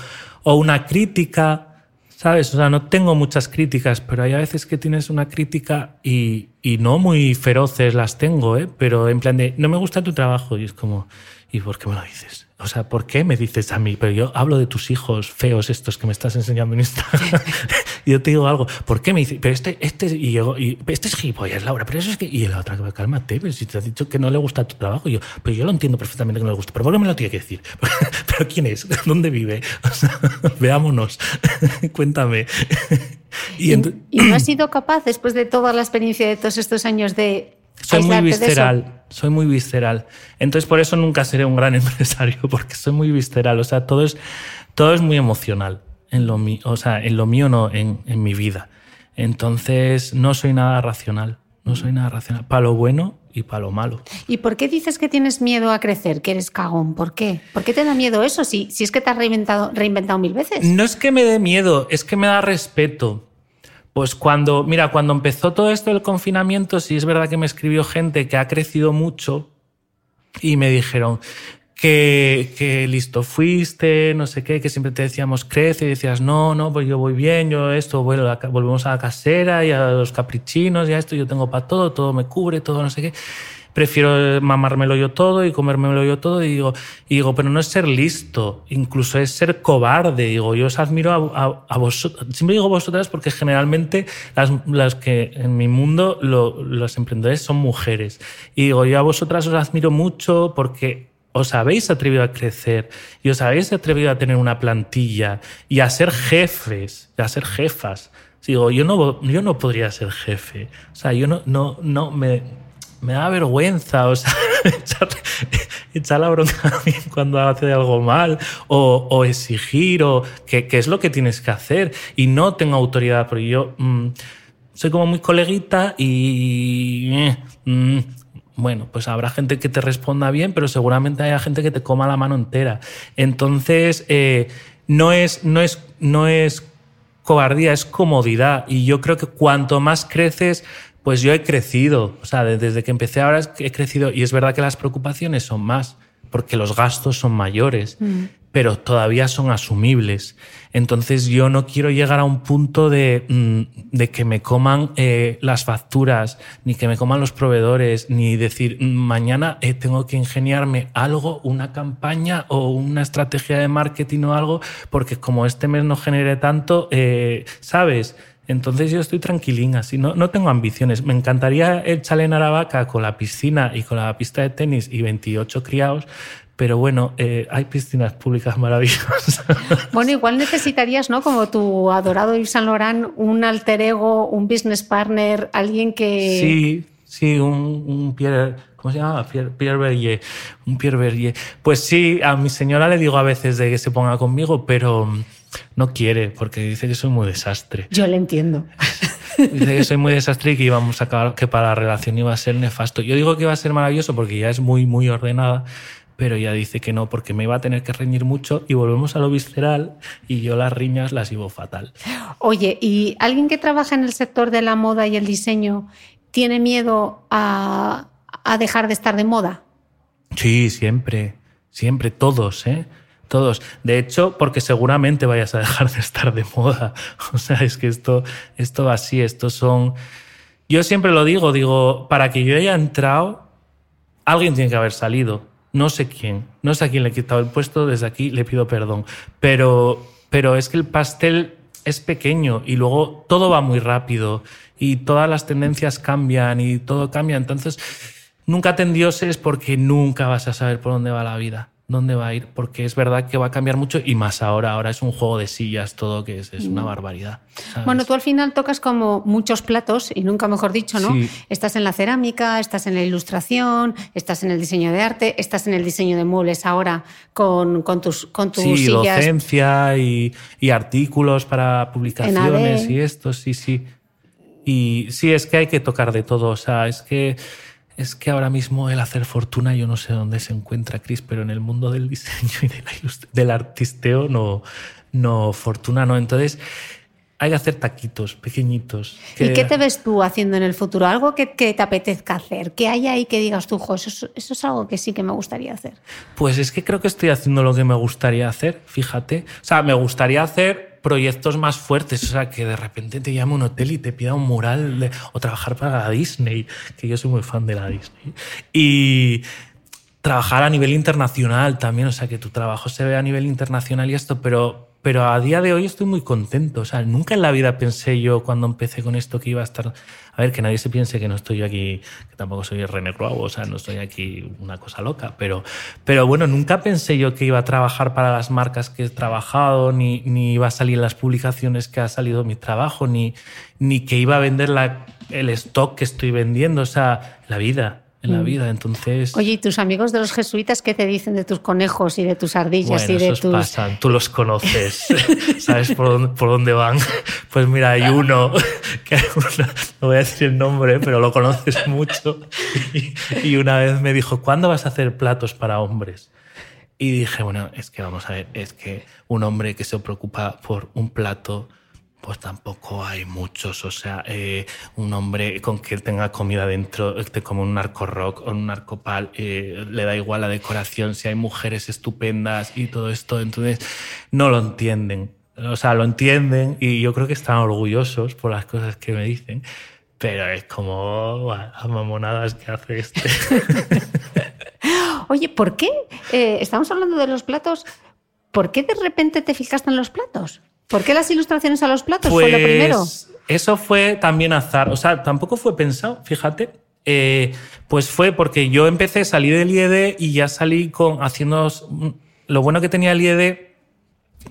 o una crítica, ¿sabes? O sea, no tengo muchas críticas, pero hay a veces que tienes una crítica y, y no muy feroces las tengo, ¿eh? Pero en plan de, no me gusta tu trabajo y es como, ¿y por qué me lo dices? O sea, ¿por qué me dices a mí? Pero yo hablo de tus hijos feos estos que me estás enseñando en Instagram. yo te digo algo. ¿Por qué me dices? Pero este, este, y yo, y, este es gilipollas, Laura. Pero eso es que. Y la otra, cálmate, pero si te has dicho que no le gusta tu trabajo. Y yo, pero yo lo entiendo perfectamente que no le gusta. ¿Pero por qué me lo tiene que decir? ¿Pero quién es? ¿Dónde vive? O sea, veámonos. Cuéntame. y ¿Y, ent- y no has sido capaz, después de toda la experiencia de todos estos años, de soy muy visceral, soy muy visceral. Entonces por eso nunca seré un gran empresario, porque soy muy visceral. O sea, todo es, todo es muy emocional en lo mío, o sea, en lo mío no, en, en mi vida. Entonces no soy nada racional, no soy nada racional, para lo bueno y para lo malo. ¿Y por qué dices que tienes miedo a crecer, que eres cagón? ¿Por qué? ¿Por qué te da miedo eso si, si es que te has reinventado, reinventado mil veces? No es que me dé miedo, es que me da respeto. Pues cuando, mira, cuando empezó todo esto del confinamiento, sí es verdad que me escribió gente que ha crecido mucho y me dijeron que, que listo fuiste, no sé qué, que siempre te decíamos crece y decías no, no, pues yo voy bien, yo esto, ca- volvemos a la casera y a los caprichinos y a esto, yo tengo para todo, todo me cubre, todo no sé qué. Prefiero mamármelo yo todo y comérmelo yo todo y digo, y digo, pero no es ser listo, incluso es ser cobarde. Digo, yo os admiro a, a, vosotras, siempre digo vosotras porque generalmente las, las que en mi mundo lo- los emprendedores son mujeres. Y digo, yo a vosotras os admiro mucho porque os habéis atrevido a crecer y os habéis atrevido a tener una plantilla y a ser jefes, y a ser jefas. Digo, yo no, yo no podría ser jefe. O sea, yo no, no, no me, me da vergüenza, o sea, echar, la bronca cuando hace algo mal o, exigir o que es lo que tienes que hacer y no tengo autoridad porque yo mm, soy como muy coleguita y eh, mm, bueno, pues habrá gente que te responda bien, pero seguramente haya gente que te coma la mano entera. Entonces, eh, no, es, no, es, no es cobardía, es comodidad. Y yo creo que cuanto más creces, pues yo he crecido. O sea, desde que empecé ahora he crecido. Y es verdad que las preocupaciones son más, porque los gastos son mayores. Mm. pero todavía son asumibles. Entonces yo no quiero llegar a un punto de, mm, de que me coman eh, las facturas, ni que me coman los proveedores, ni decir, "Mm, mañana eh, tengo que ingeniarme algo, una campaña o una estrategia de marketing o algo, porque como este mes no genere tanto, eh, ¿sabes? Entonces yo estoy tranquilín, así no, no tengo ambiciones. Me encantaría el en Aravaca con la piscina y con la pista de tenis y 28 criados, pero bueno, eh, hay piscinas públicas maravillosas. Bueno, igual necesitarías, ¿no? Como tu adorado Yves Saint Laurent, un alter ego, un business partner, alguien que. Sí, sí, un, un Pierre, ¿cómo se llama? Pierre, Pierre Berger, un Pierre Berger. Pues sí, a mi señora le digo a veces de que se ponga conmigo, pero no quiere porque dice que soy muy desastre. Yo le entiendo. Dice que soy muy desastre y que íbamos a acabar, que para la relación iba a ser nefasto. Yo digo que iba a ser maravilloso porque ya es muy, muy ordenada, pero ella dice que no porque me iba a tener que reñir mucho y volvemos a lo visceral y yo las riñas las llevo fatal. Oye, ¿y alguien que trabaja en el sector de la moda y el diseño tiene miedo a, a dejar de estar de moda? Sí, siempre, siempre, todos, ¿eh? Todos. De hecho, porque seguramente vayas a dejar de estar de moda. O sea, es que esto, esto va así, estos son... Yo siempre lo digo, digo, para que yo haya entrado, alguien tiene que haber salido. No sé quién, no sé a quién le he quitado el puesto, desde aquí le pido perdón. Pero, pero es que el pastel es pequeño y luego todo va muy rápido y todas las tendencias cambian y todo cambia. Entonces, nunca te endioses porque nunca vas a saber por dónde va la vida, dónde va a ir, porque es verdad que va a cambiar mucho y más ahora. Ahora es un juego de sillas, todo que es, es una barbaridad. ¿sabes? Bueno, tú al final tocas como muchos platos, y nunca mejor dicho, ¿no? Sí. Estás en la cerámica, estás en la ilustración, estás en el diseño de arte, estás en el diseño de muebles ahora con, con tus, con tus sí, sillas. docencia y, y artículos para publicaciones AD. y esto, sí, sí. Y sí, es que hay que tocar de todo. O sea, es que, es que ahora mismo el hacer fortuna, yo no sé dónde se encuentra, Chris, pero en el mundo del diseño y de la ilust- del artisteo, no, no, fortuna no. Entonces, hay que hacer taquitos pequeñitos. ¿Y qué te ves tú haciendo en el futuro? Algo que, que te apetezca hacer, que haya ahí que digas tú, "Jo, eso, es- eso es algo que sí que me gustaría hacer. Pues es que creo que estoy haciendo lo que me gustaría hacer, fíjate. O sea, me gustaría hacer proyectos más fuertes, o sea, que de repente te llame un hotel y te pida un mural de- o trabajar para la Disney, que yo soy muy fan de la Disney. Y trabajar a nivel internacional también, o sea, que tu trabajo se vea a nivel internacional y esto, pero, pero a día de hoy estoy muy contento. O sea, nunca en la vida pensé yo cuando empecé con esto que iba a estar... A ver, que nadie se piense que no estoy yo aquí, que tampoco soy René Croix, o sea, no estoy aquí una cosa loca, pero, pero bueno, nunca pensé yo que iba a trabajar para las marcas que he trabajado, ni, ni iba a salir las publicaciones que ha salido mi trabajo, ni, ni que iba a vender la, el stock que estoy vendiendo, o sea, la vida, en la vida. Entonces... Oye, ¿y tus amigos de los jesuitas qué te dicen de tus conejos y de tus ardillas Bueno, y de esos tus... pasan, tú los conoces, sabes por dónde, por dónde van. Pues mira, hay uno, que no voy a decir el nombre, pero lo conoces mucho, y, y una vez me dijo, ¿cuándo vas a hacer platos para hombres? Y dije, bueno, es que vamos a ver, es que un hombre que se preocupa por un plato, pues tampoco hay muchos. O sea, eh, un hombre con que tenga comida dentro, este, como un narco rock o un narcopal, eh, le da igual la decoración, si hay mujeres estupendas y todo esto. Entonces, no lo entienden. O sea, lo entienden y yo creo que están orgullosos por las cosas que me dicen. Pero es como "Buah, las mamonadas que hace este. Oye, ¿por qué? Eh, estamos hablando de los platos. ¿Por qué de repente te fijaste en los platos? ¿Por qué las ilustraciones a los platos fue lo primero? Pues Eso fue también azar. O sea, tampoco fue pensado, fíjate. Eh, pues fue porque yo empecé, salí del IED y ya salí con haciendo. Lo bueno que tenía el IED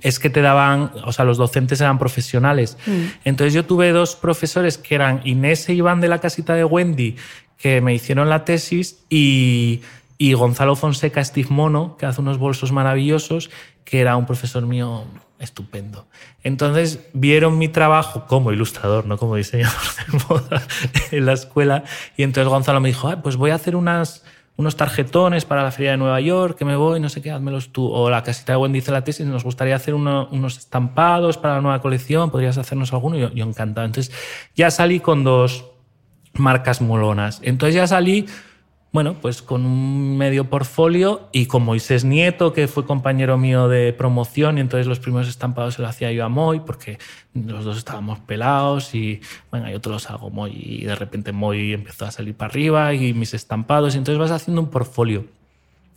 es que te daban, o sea, los docentes eran profesionales. Entonces yo tuve dos profesores que eran Inés e Iván de la casita de Wendy, que me hicieron la tesis, y, y Gonzalo Fonseca Steve Mono, que hace unos bolsos maravillosos, que era un profesor mío estupendo. Entonces vieron mi trabajo como ilustrador, no como diseñador de moda en la escuela. Y entonces Gonzalo me dijo, pues voy a hacer unas, unos tarjetones para la feria de Nueva York, que me voy, no sé qué, házmelos tú. O la casita de Wendy dice la tesis, nos gustaría hacer unos estampados para la nueva colección, podrías hacernos alguno. Yo, yo encantado. Entonces ya salí con dos marcas molonas. Entonces ya salí bueno, pues con un medio portfolio y con Moisés Nieto, que fue compañero mío de promoción, y entonces los primeros estampados se los hacía yo a Moy, porque los dos estábamos pelados y, bueno, yo te los hago Moy, y de repente Moy empezó a salir para arriba y mis estampados, y entonces vas haciendo un portfolio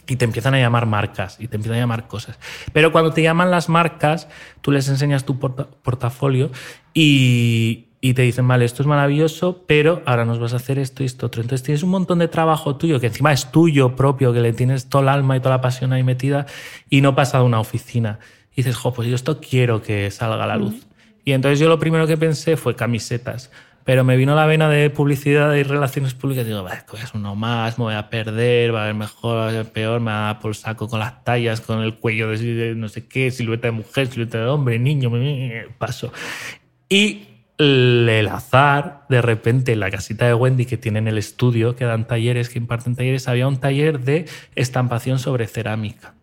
y te empiezan a llamar marcas y te empiezan a llamar cosas. Pero cuando te llaman las marcas, tú les enseñas tu portafolio y, y te dicen, vale, esto es maravilloso, pero ahora nos vas a hacer esto y esto otro. Entonces tienes un montón de trabajo tuyo, que encima es tuyo propio, que le tienes todo el alma y toda la pasión ahí metida, y no pasa de una oficina. Y dices, jo, pues yo esto quiero que salga a la luz. Y entonces yo lo primero que pensé fue camisetas. Pero me vino la vena de publicidad y relaciones públicas. Digo, vale, es uno más, me voy a perder, va a haber mejor, va a haber peor, me va a dar por saco con las tallas, con el cuello de no sé qué, silueta de mujer, silueta de hombre, niño, paso. Y el azar, de repente en la casita de Wendy que tienen el estudio, que dan talleres, que imparten talleres, había un taller de estampación sobre cerámica.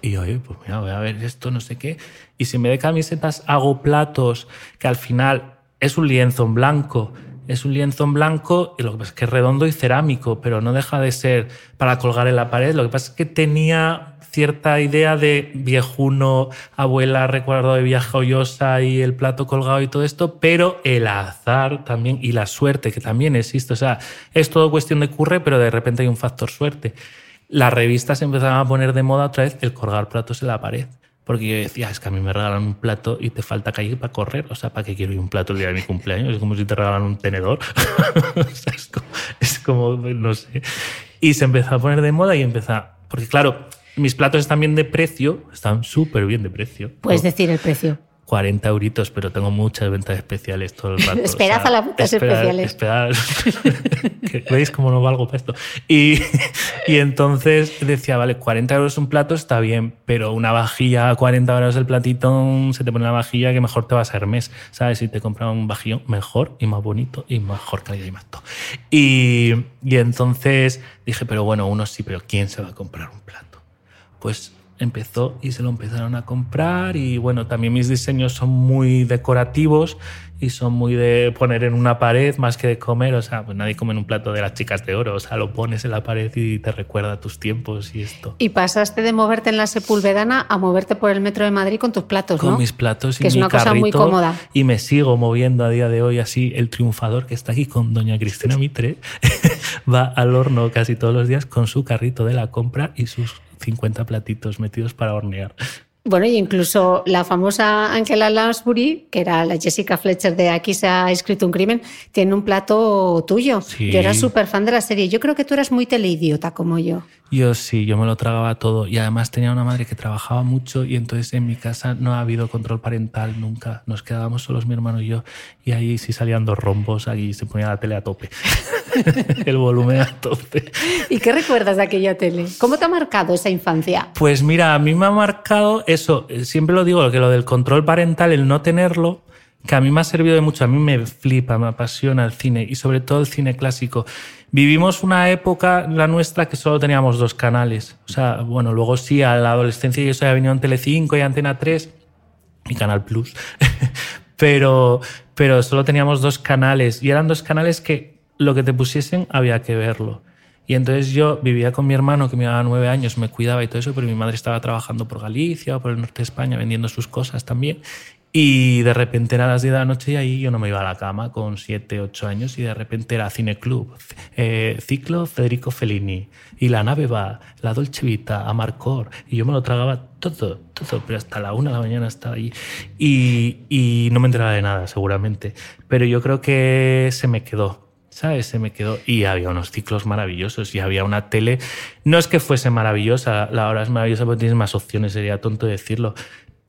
Y yo, pues mira, voy a ver esto, no sé qué. Y si me de camisetas hago platos, que al final es un lienzo en blanco, es un lienzo en blanco, y lo que pasa es que es redondo y cerámico, pero no deja de ser para colgar en la pared. Lo que pasa es que tenía cierta idea de viejuno, abuela, recuerdo de vieja hoyosa y el plato colgado y todo esto, pero el azar también y la suerte que también existe. O sea, es todo cuestión de curre, pero de repente hay un factor suerte. Las revistas empezaron a poner de moda otra vez el colgar platos en la pared. Porque yo decía, es que a mí me regalan un plato y te falta calle para correr. O sea, ¿para qué quiero un plato el día de mi cumpleaños? Es como si te regalan un tenedor. es, como, es, como, no sé. Y se empezó a poner de moda y empezó. Porque claro, mis platos están bien de precio, están súper bien de precio. Puedes decir el precio. 40 euritos, pero tengo muchas ventas especiales todo el rato. Esperad a las ventas especiales. Esperad, ¿Veis cómo no valgo para esto? Y, y, entonces decía, vale, 40 euros un plato está bien, pero una vajilla a 40 euros el platito, se te pone una vajilla que mejor te va a ser mes. ¿Sabes? Si te compras un vajillo mejor y más bonito y mejor calidad y más todo. Y, y entonces dije, pero bueno, uno sí, pero ¿quién se va a comprar un plato? Pues empezó y se lo empezaron a comprar y bueno, también mis diseños son muy decorativos y son muy de poner en una pared más que de comer, o sea, pues nadie come en un plato de las chicas de oro, o sea, lo pones en la pared y te recuerda tus tiempos y esto. Y pasaste de moverte en la Sepulvedana a moverte por el metro de Madrid con tus platos, con mis platos y que es una cosa muy cómoda. Y me sigo moviendo a día de hoy así, el triunfador que está aquí con doña Cristina Mitre va al horno casi todos los días con su carrito de la compra y sus 50 platitos metidos para hornear. Bueno, y incluso la famosa Angela Lansbury, que era la Jessica Fletcher de Aquí se ha escrito un crimen, tiene un plato tuyo. Yo era súper fan de la serie. Yo creo que tú eras muy teleidiota como yo. Yo sí, yo me lo tragaba todo. Y además tenía una madre que trabajaba mucho y entonces en mi casa no ha habido control parental nunca. Nos quedábamos solos mi hermano y yo. Y ahí sí salían dos rombos, ahí se ponía la tele a tope. El volumen a tope. ¿Y qué recuerdas de aquella tele? ¿Cómo te ha marcado esa infancia? Pues mira, a mí me ha marcado eso, eh, siempre lo digo, que lo del control parental, el no tenerlo, que a mí me ha servido de mucho, a mí me flipa, me apasiona el cine y sobre todo el cine clásico. Vivimos una época, la nuestra, que solo teníamos dos canales. O sea, bueno, luego sí, a la adolescencia y eso ya venido en Telecinco y Antena 3 y Canal Plus. pero, pero solo teníamos dos canales y eran dos canales que lo que te pusiesen había que verlo. Y entonces yo vivía con mi hermano, que me daba nueve años, me cuidaba y todo eso, pero mi madre estaba trabajando por Galicia o por el norte de España vendiendo sus cosas también. Y de repente era las 10 de la noche y ahí yo no me iba a la cama con 7, 8 años y de repente era Cine Club, eh, Ciclo Federico Fellini y la nave va, la Dolce Vita, Amarcor y yo me lo tragaba todo, todo, pero hasta la 1 de la mañana estaba ahí y, y no me enteraba de nada seguramente, pero yo creo que se me quedó, ¿sabes? Se me quedó. Y había unos ciclos maravillosos y había una tele. No es que fuese maravillosa, la hora es maravillosa porque tienes más opciones, sería tonto decirlo.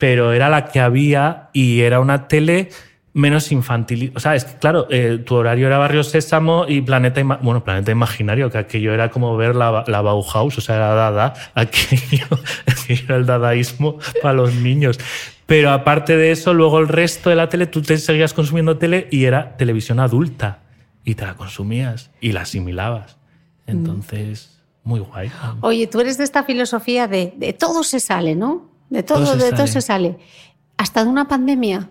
Pero era la que había y era una tele menos infantil. O sea, es que claro, eh, tu horario era Barrio Sésamo y Planeta, bueno, Planeta Imaginario, que aquello era como ver la, la Bauhaus, o sea, era Dada, aquello, aquello era el dadaísmo para los niños. Pero aparte de eso, luego el resto de la tele, tú te seguías consumiendo tele y era televisión adulta. Y te la consumías y la asimilabas. Entonces, muy guay. Oye, tú eres de esta filosofía de, de todo se sale, ¿no? De todo, de todo sale. se sale. Hasta de una pandemia.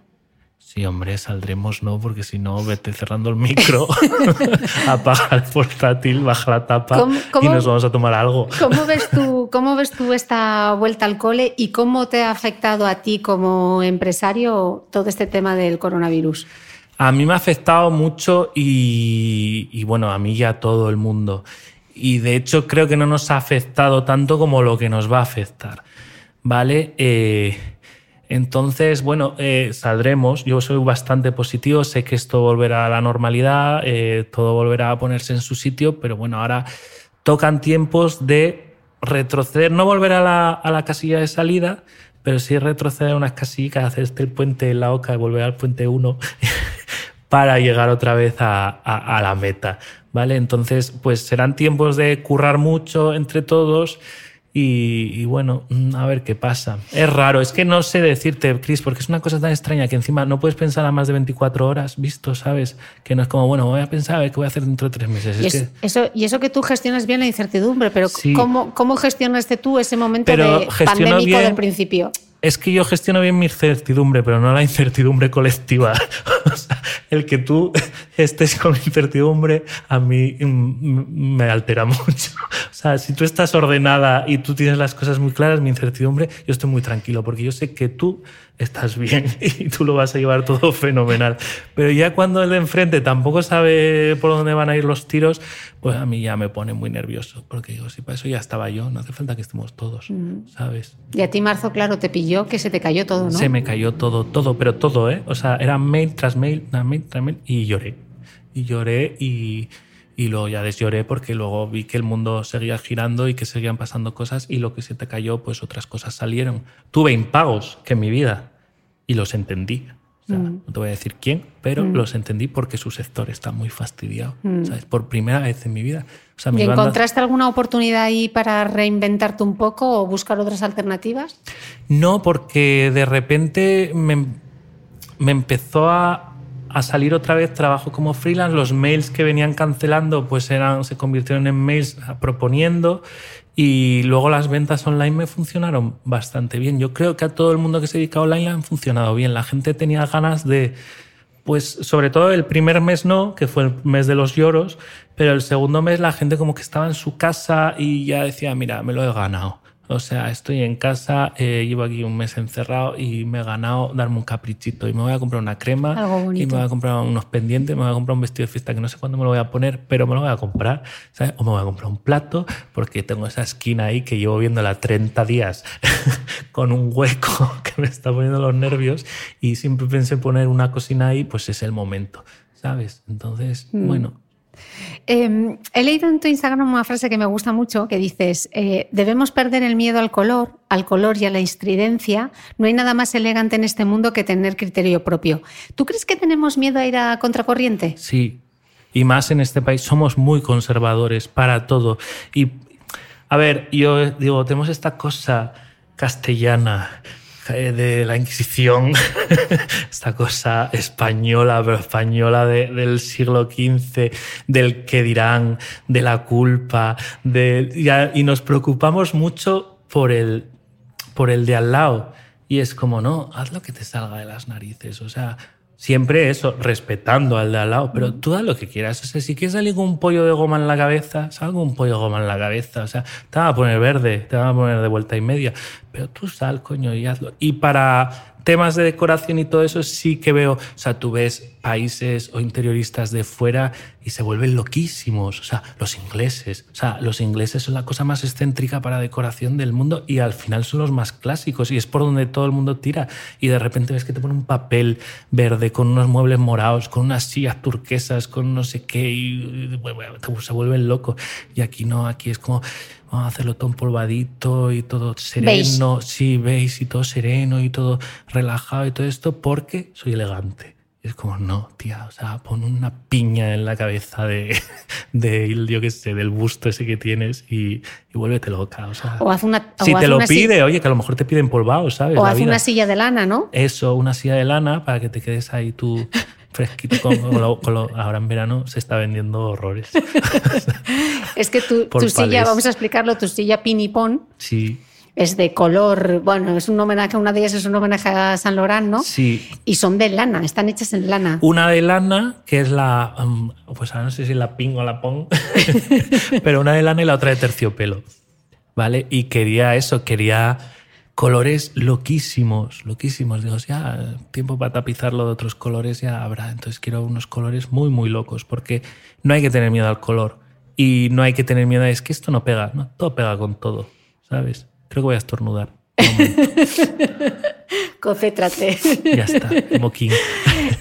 Sí, hombre, saldremos, ¿no? Porque si no, vete cerrando el micro, apaga el portátil, baja la tapa ¿Cómo- y nos vamos a tomar algo. ¿Cómo ves, tú, ¿Cómo ves tú esta vuelta al cole y cómo te ha afectado a ti como empresario todo este tema del coronavirus? A mí me ha afectado mucho y, y, bueno, a mí y a todo el mundo. Y de hecho creo que no nos ha afectado tanto como lo que nos va a afectar. ¿Vale? Eh, entonces, bueno, eh, saldremos. Yo soy bastante positivo. Sé que esto volverá a la normalidad, eh, todo volverá a ponerse en su sitio, pero bueno, ahora tocan tiempos de retroceder, no volver a la, a la casilla de salida, pero sí retroceder unas casillas, hacer este puente en la oca y volver al puente 1 para llegar otra vez a, a- a la meta. ¿Vale? Entonces, pues serán tiempos de currar mucho entre todos. Y, y bueno, mm, a ver qué pasa. Es raro, es que no sé decirte, Chris, porque es una cosa tan extraña que encima no puedes pensar a más de 24 horas, visto, ¿sabes? Que no es como, bueno, voy a pensar a ver qué voy a hacer dentro de tres meses. Y, Es es- que- eso, y eso que tú gestionas bien la incertidumbre, pero Sí. ¿cómo, ¿cómo gestionaste tú ese momento de pandémico bien- del principio? Es que yo gestiono bien mi incertidumbre, pero no la incertidumbre colectiva. El que tú estés con incertidumbre a mí mm, me altera mucho. O sea, si tú estás ordenada y tú tienes las cosas muy claras, mi incertidumbre, yo estoy muy tranquilo porque yo sé que tú estás bien y tú lo vas a llevar todo fenomenal. Pero ya cuando el de enfrente tampoco sabe por dónde van a ir los tiros, pues a mí ya me pone muy nervioso porque digo, si para eso ya estaba yo, no hace falta que estemos todos, ¿sabes? Y a ti, Marzo, claro, te pilló que se te cayó todo, ¿no? Se me cayó todo, todo, pero todo, ¿eh? O sea, era mail tras mail, tras mail, tras mail, y lloré. Y lloré y, y luego ya desloré porque luego vi que el mundo seguía girando y que seguían pasando cosas y lo que se te cayó, pues otras cosas salieron. Tuve impagos que en mi vida y los entendí. O sea, No te voy a decir quién, pero los entendí porque su sector está muy fastidiado. ¿sabes? Por primera vez en mi vida. O sea, mi ¿Y banda- encontraste alguna oportunidad ahí para reinventarte un poco o buscar otras alternativas? No, porque de repente me, me empezó a, a salir otra vez trabajo como freelance. Los mails que venían cancelando pues eran, se convirtieron en mails proponiendo y luego las ventas online me funcionaron bastante bien. Yo creo que a todo el mundo que se dedica online le han funcionado bien. La gente tenía ganas de, pues sobre todo el primer mes no, que fue el mes de los lloros, pero el segundo mes la gente como que estaba en su casa y ya decía, mira, me lo he ganado. O sea, estoy en casa, eh, llevo aquí un mes encerrado y me he ganado darme un caprichito. Y me voy a comprar una crema, y me voy a comprar unos pendientes, me voy a comprar un vestido de fiesta que no sé cuándo me lo voy a poner, pero me lo voy a comprar. ¿sabes? O me voy a comprar un plato porque tengo esa esquina ahí que llevo viéndola 30 días con un hueco que me está poniendo los nervios y siempre pensé poner una cocina ahí, pues es el momento, ¿sabes? Entonces, Mm. bueno, Eh, he leído en tu Instagram una frase que me gusta mucho que dices, eh, debemos perder el miedo al color, al color y a la estridencia. No hay nada más elegante en este mundo que tener criterio propio. ¿Tú crees que tenemos miedo a ir a contracorriente? Sí, y más en este país somos muy conservadores para todo. Y, a ver, yo digo, tenemos esta cosa castellana de la Inquisición, esta cosa española, pero española de- del siglo XV, del que dirán, de la culpa, de, y, y nos preocupamos mucho por el, por el de al lado. Y es como, no, haz lo que te salga de las narices. O sea, siempre eso, respetando al de al lado, pero tú haz lo que quieras. O sea, si quieres salir con un pollo de goma en la cabeza, sal con un pollo de goma en la cabeza. O sea, te van a poner verde, te van a poner de vuelta y media, pero tú sal, coño, y hazlo. Y para temas de decoración y todo eso sí que veo, o sea, tú ves países o interioristas de fuera y se vuelven loquísimos, o sea, los ingleses, o sea, los ingleses son la cosa más excéntrica para decoración del mundo y al final son los más clásicos y es por donde todo el mundo tira y de repente ves que te ponen un papel verde con unos muebles morados, con unas sillas turquesas, con no sé qué y bueno, se vuelven locos y aquí no, aquí es como a hacerlo todo empolvadito y todo sereno, sí, veis, y todo sereno y todo relajado y todo esto porque soy elegante. Y es como, no, tía, o sea, pon una piña en la cabeza de, de yo qué sé, del busto ese que tienes y, y vuélvete loca. O, sea, O haz una. si o haz te lo una pide, oye, que a lo mejor te pide empolvado, ¿sabes? O La haz vida. una silla de lana, ¿no? Eso, una silla de lana para que te quedes ahí tú fresquito. Con, con lo- con lo- ahora en verano se está vendiendo horrores. Es que tu, silla, vamos a explicarlo, tu silla pinipón Sí, es de color, bueno, es un homenaje, una de ellas es un homenaje a San Laurent, ¿no? sí. Y son de lana, están hechas en lana. Una de lana, que es la. um, pues ahora no sé si la ping o la pong, pero una de lana y la otra de terciopelo. ¿Vale? Y quería eso, quería colores loquísimos, loquísimos. Digo, ya, tiempo para tapizarlo de otros colores ya habrá. Entonces quiero unos colores muy, muy locos, porque no hay que tener miedo al color. Y no hay que tener miedo a es que esto no pega, ¿no? Todo pega con todo, ¿sabes? Creo que voy a estornudar. Concéntrate. Ya está, moquín.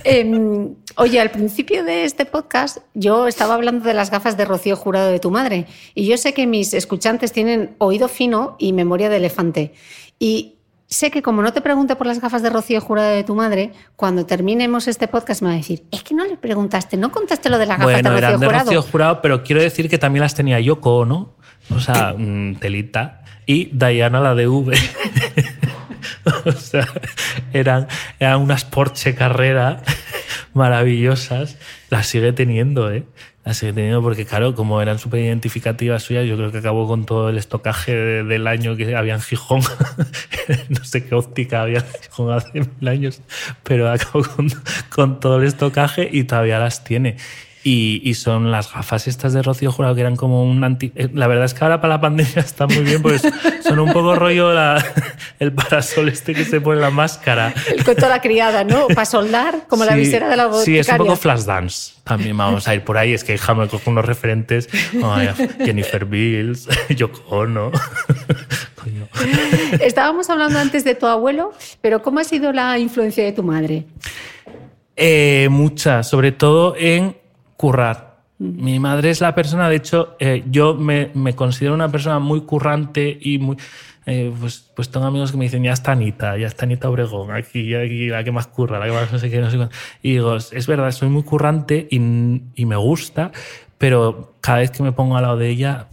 Em, oye, al principio de este podcast yo estaba hablando de las gafas de Rocío Jurado de tu madre y yo sé que mis escuchantes tienen oído fino y memoria de elefante. Y sé que como no te pregunte por las gafas de Rocío Jurado de tu madre, cuando terminemos este podcast me va a decir, es que no le preguntaste, no contaste lo de las gafas Bueno, de Rocío eran de Jurado. Rocío Jurado, pero quiero decir que también las tenía Yoko, ¿no? O sea, mm, telita. Y Diana la de V. o sea, eran, eran unas Porsche Carrera maravillosas. Las sigue teniendo, ¿eh? Las sigue teniendo porque, claro, como eran súper identificativas suyas, yo creo que acabó con todo el estocaje de- del año que había en Gijón. no sé qué óptica había en Gijón hace mil años, pero acabó con todo el estocaje y todavía las tiene. Y, y son las gafas estas de Rocío Jurado que eran como un anti... eh, La verdad es que ahora para la pandemia están muy bien, pues son un poco rollo la- el parasol este que se pone la máscara. El cuento de la criada, ¿no? Para soldar, como la visera de la boticaria. Sí, es un poco flash dance. También vamos a ir por ahí. Es que me cojo unos referentes. Jennifer Bills, Yoko Ono. Coño. Estábamos hablando antes de tu abuelo, pero ¿cómo ha sido la influencia de tu madre? Eh, muchas, sobre todo en currar. Mi madre es la persona, de hecho, eh, yo me, me considero una persona muy currante y muy... eh, pues, pues tengo amigos que me dicen, ya está Anita, ya está Anita Obregón, aquí, aquí la que más curra, la que más no sé qué, no sé cuánto. Y digo, es verdad, soy muy currante y, y me gusta, pero cada vez que me pongo al lado de ella,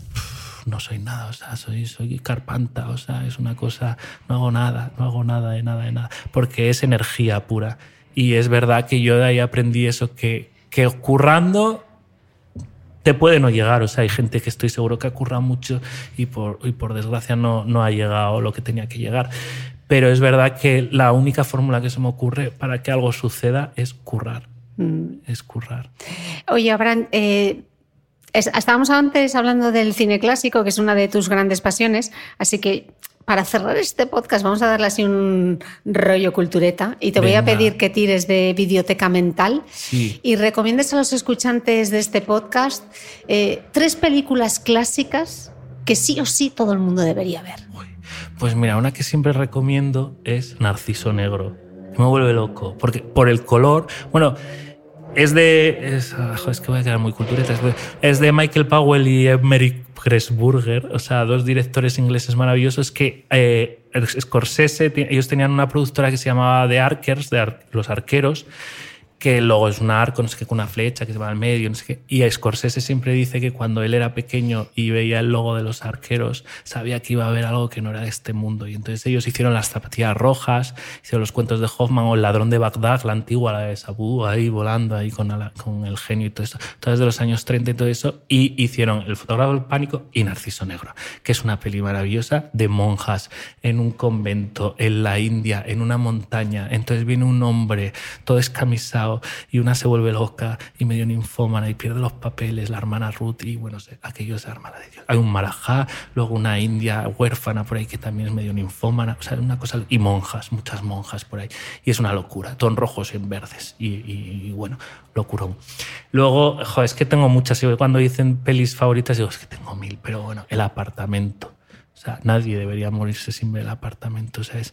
no soy nada, o sea, soy, soy carpanta, o sea, es una cosa, no hago nada, no hago nada de nada de nada, porque es energía pura. Y es verdad que yo de ahí aprendí eso, que, que currando te puede no llegar, o sea, hay gente que estoy seguro que ha currado mucho y por, y por desgracia no, no ha llegado lo que tenía que llegar. Pero es verdad que la única fórmula que se me ocurre para que algo suceda es currar, es currar. Oye, Abraham, eh, es- estábamos antes hablando del cine clásico, que es una de tus grandes pasiones, así que para cerrar este podcast vamos a darle así un rollo cultureta y te voy a pedir que tires de biblioteca mental Sí. y recomiendes a los escuchantes de este podcast eh, tres películas clásicas que sí o sí todo el mundo debería ver. Pues mira, una que siempre recomiendo es Narciso Negro. Me vuelve loco, porque por el color, bueno, es de, es, ah, es que voy a quedar muy cultureta, es de, es de Michael Powell y Emery Pressburger, o sea, dos directores ingleses maravillosos que eh, Scorsese, ellos tenían una productora que se llamaba The Arkers, de Ar- los arqueros, que luego es un arco, no sé qué, con una flecha que se va al medio, no sé qué. Y Scorsese siempre dice que cuando él era pequeño y veía el logo de los arqueros, sabía que iba a haber algo que no era de este mundo. Y entonces ellos hicieron las zapatillas rojas, hicieron los cuentos de Hoffman o el ladrón de Bagdad, la antigua, la de Sabu, ahí volando ahí con, el genio y todo eso, todas de los años 30 y todo eso. Y hicieron El fotógrafo del pánico y Narciso Negro, que es una peli maravillosa de monjas en un convento en la India, en una montaña. Entonces viene un hombre todo escamisado y una se vuelve loca y medio ninfómana y pierde los papeles, la hermana Ruth y bueno, aquello es la hermana de Dios. Hay un marajá, luego una india huérfana por ahí que también es medio ninfómana, o sea, una cosa, y monjas, muchas monjas por ahí. Y es una locura, todo en rojos en verdes y, bueno, locurón. Luego, jo, es que tengo muchas, cuando dicen pelis favoritas digo, es que tengo mil, pero bueno, el apartamento. O sea, nadie debería morirse sin ver el apartamento. O sea, es,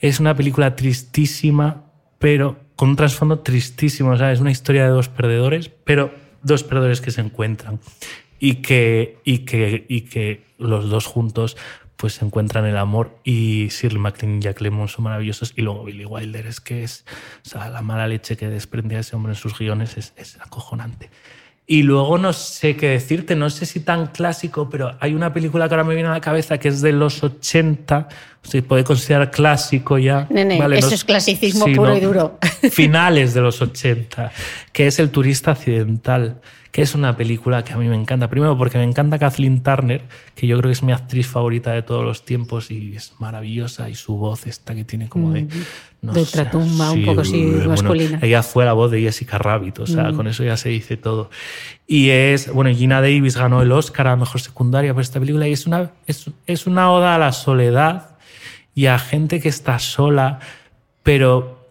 es una película tristísima, pero con un trasfondo tristísimo. Es una historia de dos perdedores, pero dos perdedores que se encuentran y que, y que, y que los dos juntos pues se encuentran el amor y Shirley MacLaine y Jack Lemmon son maravillosos y luego Billy Wilder es que es o sea, la mala leche que desprendía ese hombre en sus guiones es, es acojonante. Y luego no sé qué decirte, no sé si tan clásico, pero hay una película que ahora me viene a la cabeza que es de los 80, se puede considerar clásico ya. Nene, Vale, eso es clasicismo puro y duro. Finales de los 80, que es El turista accidental, que es una película que a mí me encanta. Primero porque me encanta Kathleen Turner, que yo creo que es mi actriz favorita de todos los tiempos y es maravillosa y su voz esta que tiene como de... no Mm. De sé, ultratumba, un poco así bueno, masculina. ella fue la voz de Jessica Rabbit, o sea, Mm. con eso ya se dice todo. Y es, bueno, Gina Davis ganó el Oscar a Mejor Secundaria por esta película y es una, es, es una oda a la soledad y a gente que está sola, pero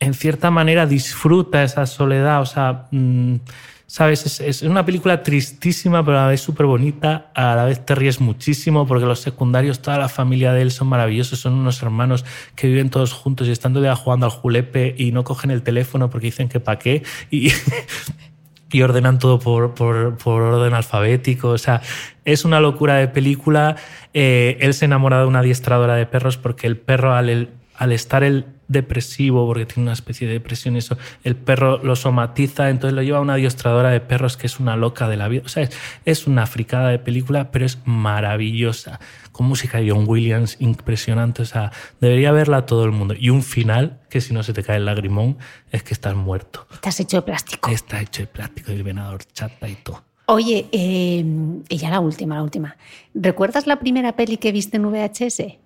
en cierta manera disfruta esa soledad, o sea, mm, ¿sabes? Es, es una película tristísima, pero a la vez súper bonita, a la vez te ríes muchísimo porque los secundarios, toda la familia de él son maravillosos, son unos hermanos que viven todos juntos y están todo el día jugando al julepe y no cogen el teléfono porque dicen que pa' qué. Y, y ordenan todo por, por, por orden alfabético. O sea, es una locura de película. Eh, él se enamora de una adiestradora de perros porque el perro, al, al estar el depresivo, porque tiene una especie de depresión, eso, el perro lo somatiza, entonces lo lleva a una adiestradora de perros que es una loca de la vida. O sea, es, es una fricada de película, pero es maravillosa. Con música de John Williams impresionante. O sea, debería verla todo el mundo. Y un final que si no se te cae el lagrimón es que estás muerto. Estás hecho de plástico. Está hecho de plástico y el venador chata y todo. Oye, eh, y ya la última, la última. ¿Recuerdas la primera peli que viste en VHS?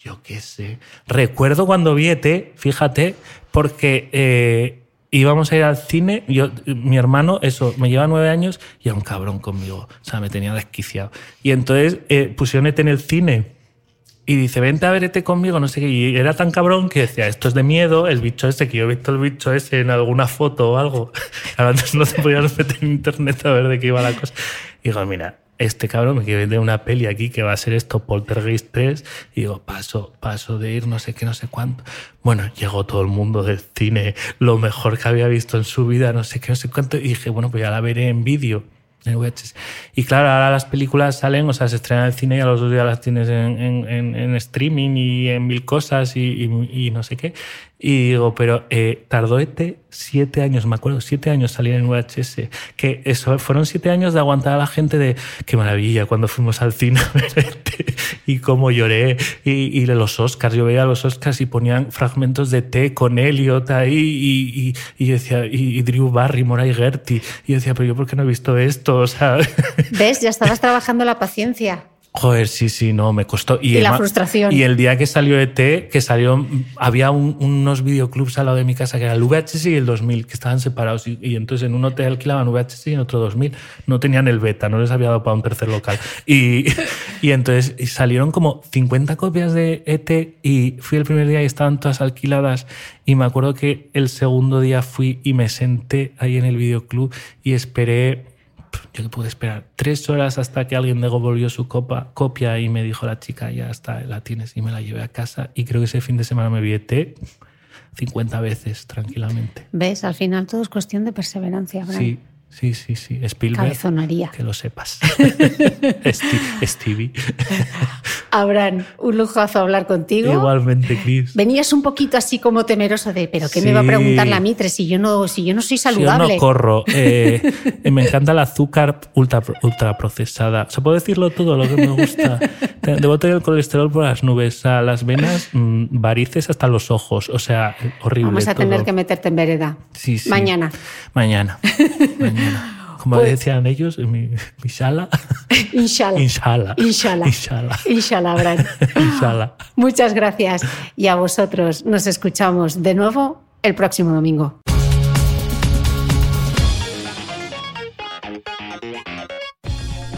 Yo qué sé. Recuerdo cuando vi ET, fíjate, porque eh, íbamos a ir al cine. Yo, mi hermano, eso, me lleva nueve años y era un cabrón conmigo. O sea, me tenía desquiciado. Y entonces eh, pusieron ET en el cine. Y dice, vente a ver ET conmigo, no sé qué. Y era tan cabrón que decía, esto es de miedo, el bicho ese, que yo he visto el bicho ese en alguna foto o algo. Claro, antes no te podías meter en internet a ver de qué iba la cosa. Y digo, mira, este cabrón me quiere vender una peli aquí que va a ser esto, Poltergeist 3. Y digo, paso, paso de ir, no sé qué, no sé cuánto. Bueno, llegó todo el mundo del cine, lo mejor que había visto en su vida, no sé qué, no sé cuánto. Y dije, bueno, pues ya la veré en vídeo. en VHS. Y claro, ahora las películas salen, o sea, se estrenan en cine y a los dos días las tienes en, en- en- en streaming y en mil cosas y, y- y no sé qué. Y digo, pero eh, tardó este siete años, me acuerdo, siete años salir en VHS. Que eso fueron siete años de aguantar a la gente de qué maravilla cuando fuimos al cine a ver ET y cómo lloré. Y, y los Oscars, yo veía los Oscars y ponían fragmentos de T con Elliot ahí y, y- y yo decía, y Drew Barrymore y Gertie. Y yo decía, pero yo por qué no he visto esto, o sea. ¿Ves? Ya estabas trabajando la paciencia. Joder, sí, sí, no, me costó. Y la además- frustración. Y el día que salió ET, que salió, había un- unos videoclubs al lado de mi casa, que era el VHS y el 2000, que estaban separados. Y, y entonces en uno te alquilaban VHS y en otro 2000. No tenían el beta, no les había dado para un tercer local. Y, y entonces y salieron como 50 copias de ET y fui el primer día y estaban todas alquiladas. Y me acuerdo que el segundo día fui y me senté ahí en el videoclub y esperé yo que pude esperar tres horas hasta que alguien devolvió su copa, copia y me dijo la chica, ya está, la tienes y me la llevé a casa y creo que ese fin de semana me vi ET 50 veces tranquilamente. ¿Ves? Al final todo es cuestión de perseverancia. Bran. Sí, sí, sí, sí. Spielberg, Cabezonería. que lo sepas. Stevie. Abraham, un lujazo hablar contigo. Igualmente, Chris. Venías un poquito así como temeroso de, pero ¿qué me va a preguntar la Mitre si yo no, si yo no soy Si yo saludable? no corro. Eh, eh, me encanta el azúcar ultra, ultra procesada. O sea, puedo decirlo todo lo que me gusta. Debo tener el colesterol por las nubes, a las venas, mm, varices hasta los ojos. O sea, horrible. Vamos a tener que meterte en vereda. Sí, sí. Mañana. Mañana. Mañana. Como Pues- decían ellos, en mi, mi sala. Inshallah. Inshallah. Inshallah. Inshallah. Inshallah. Inshallah. Muchas gracias. Y a vosotros nos escuchamos de nuevo el próximo domingo.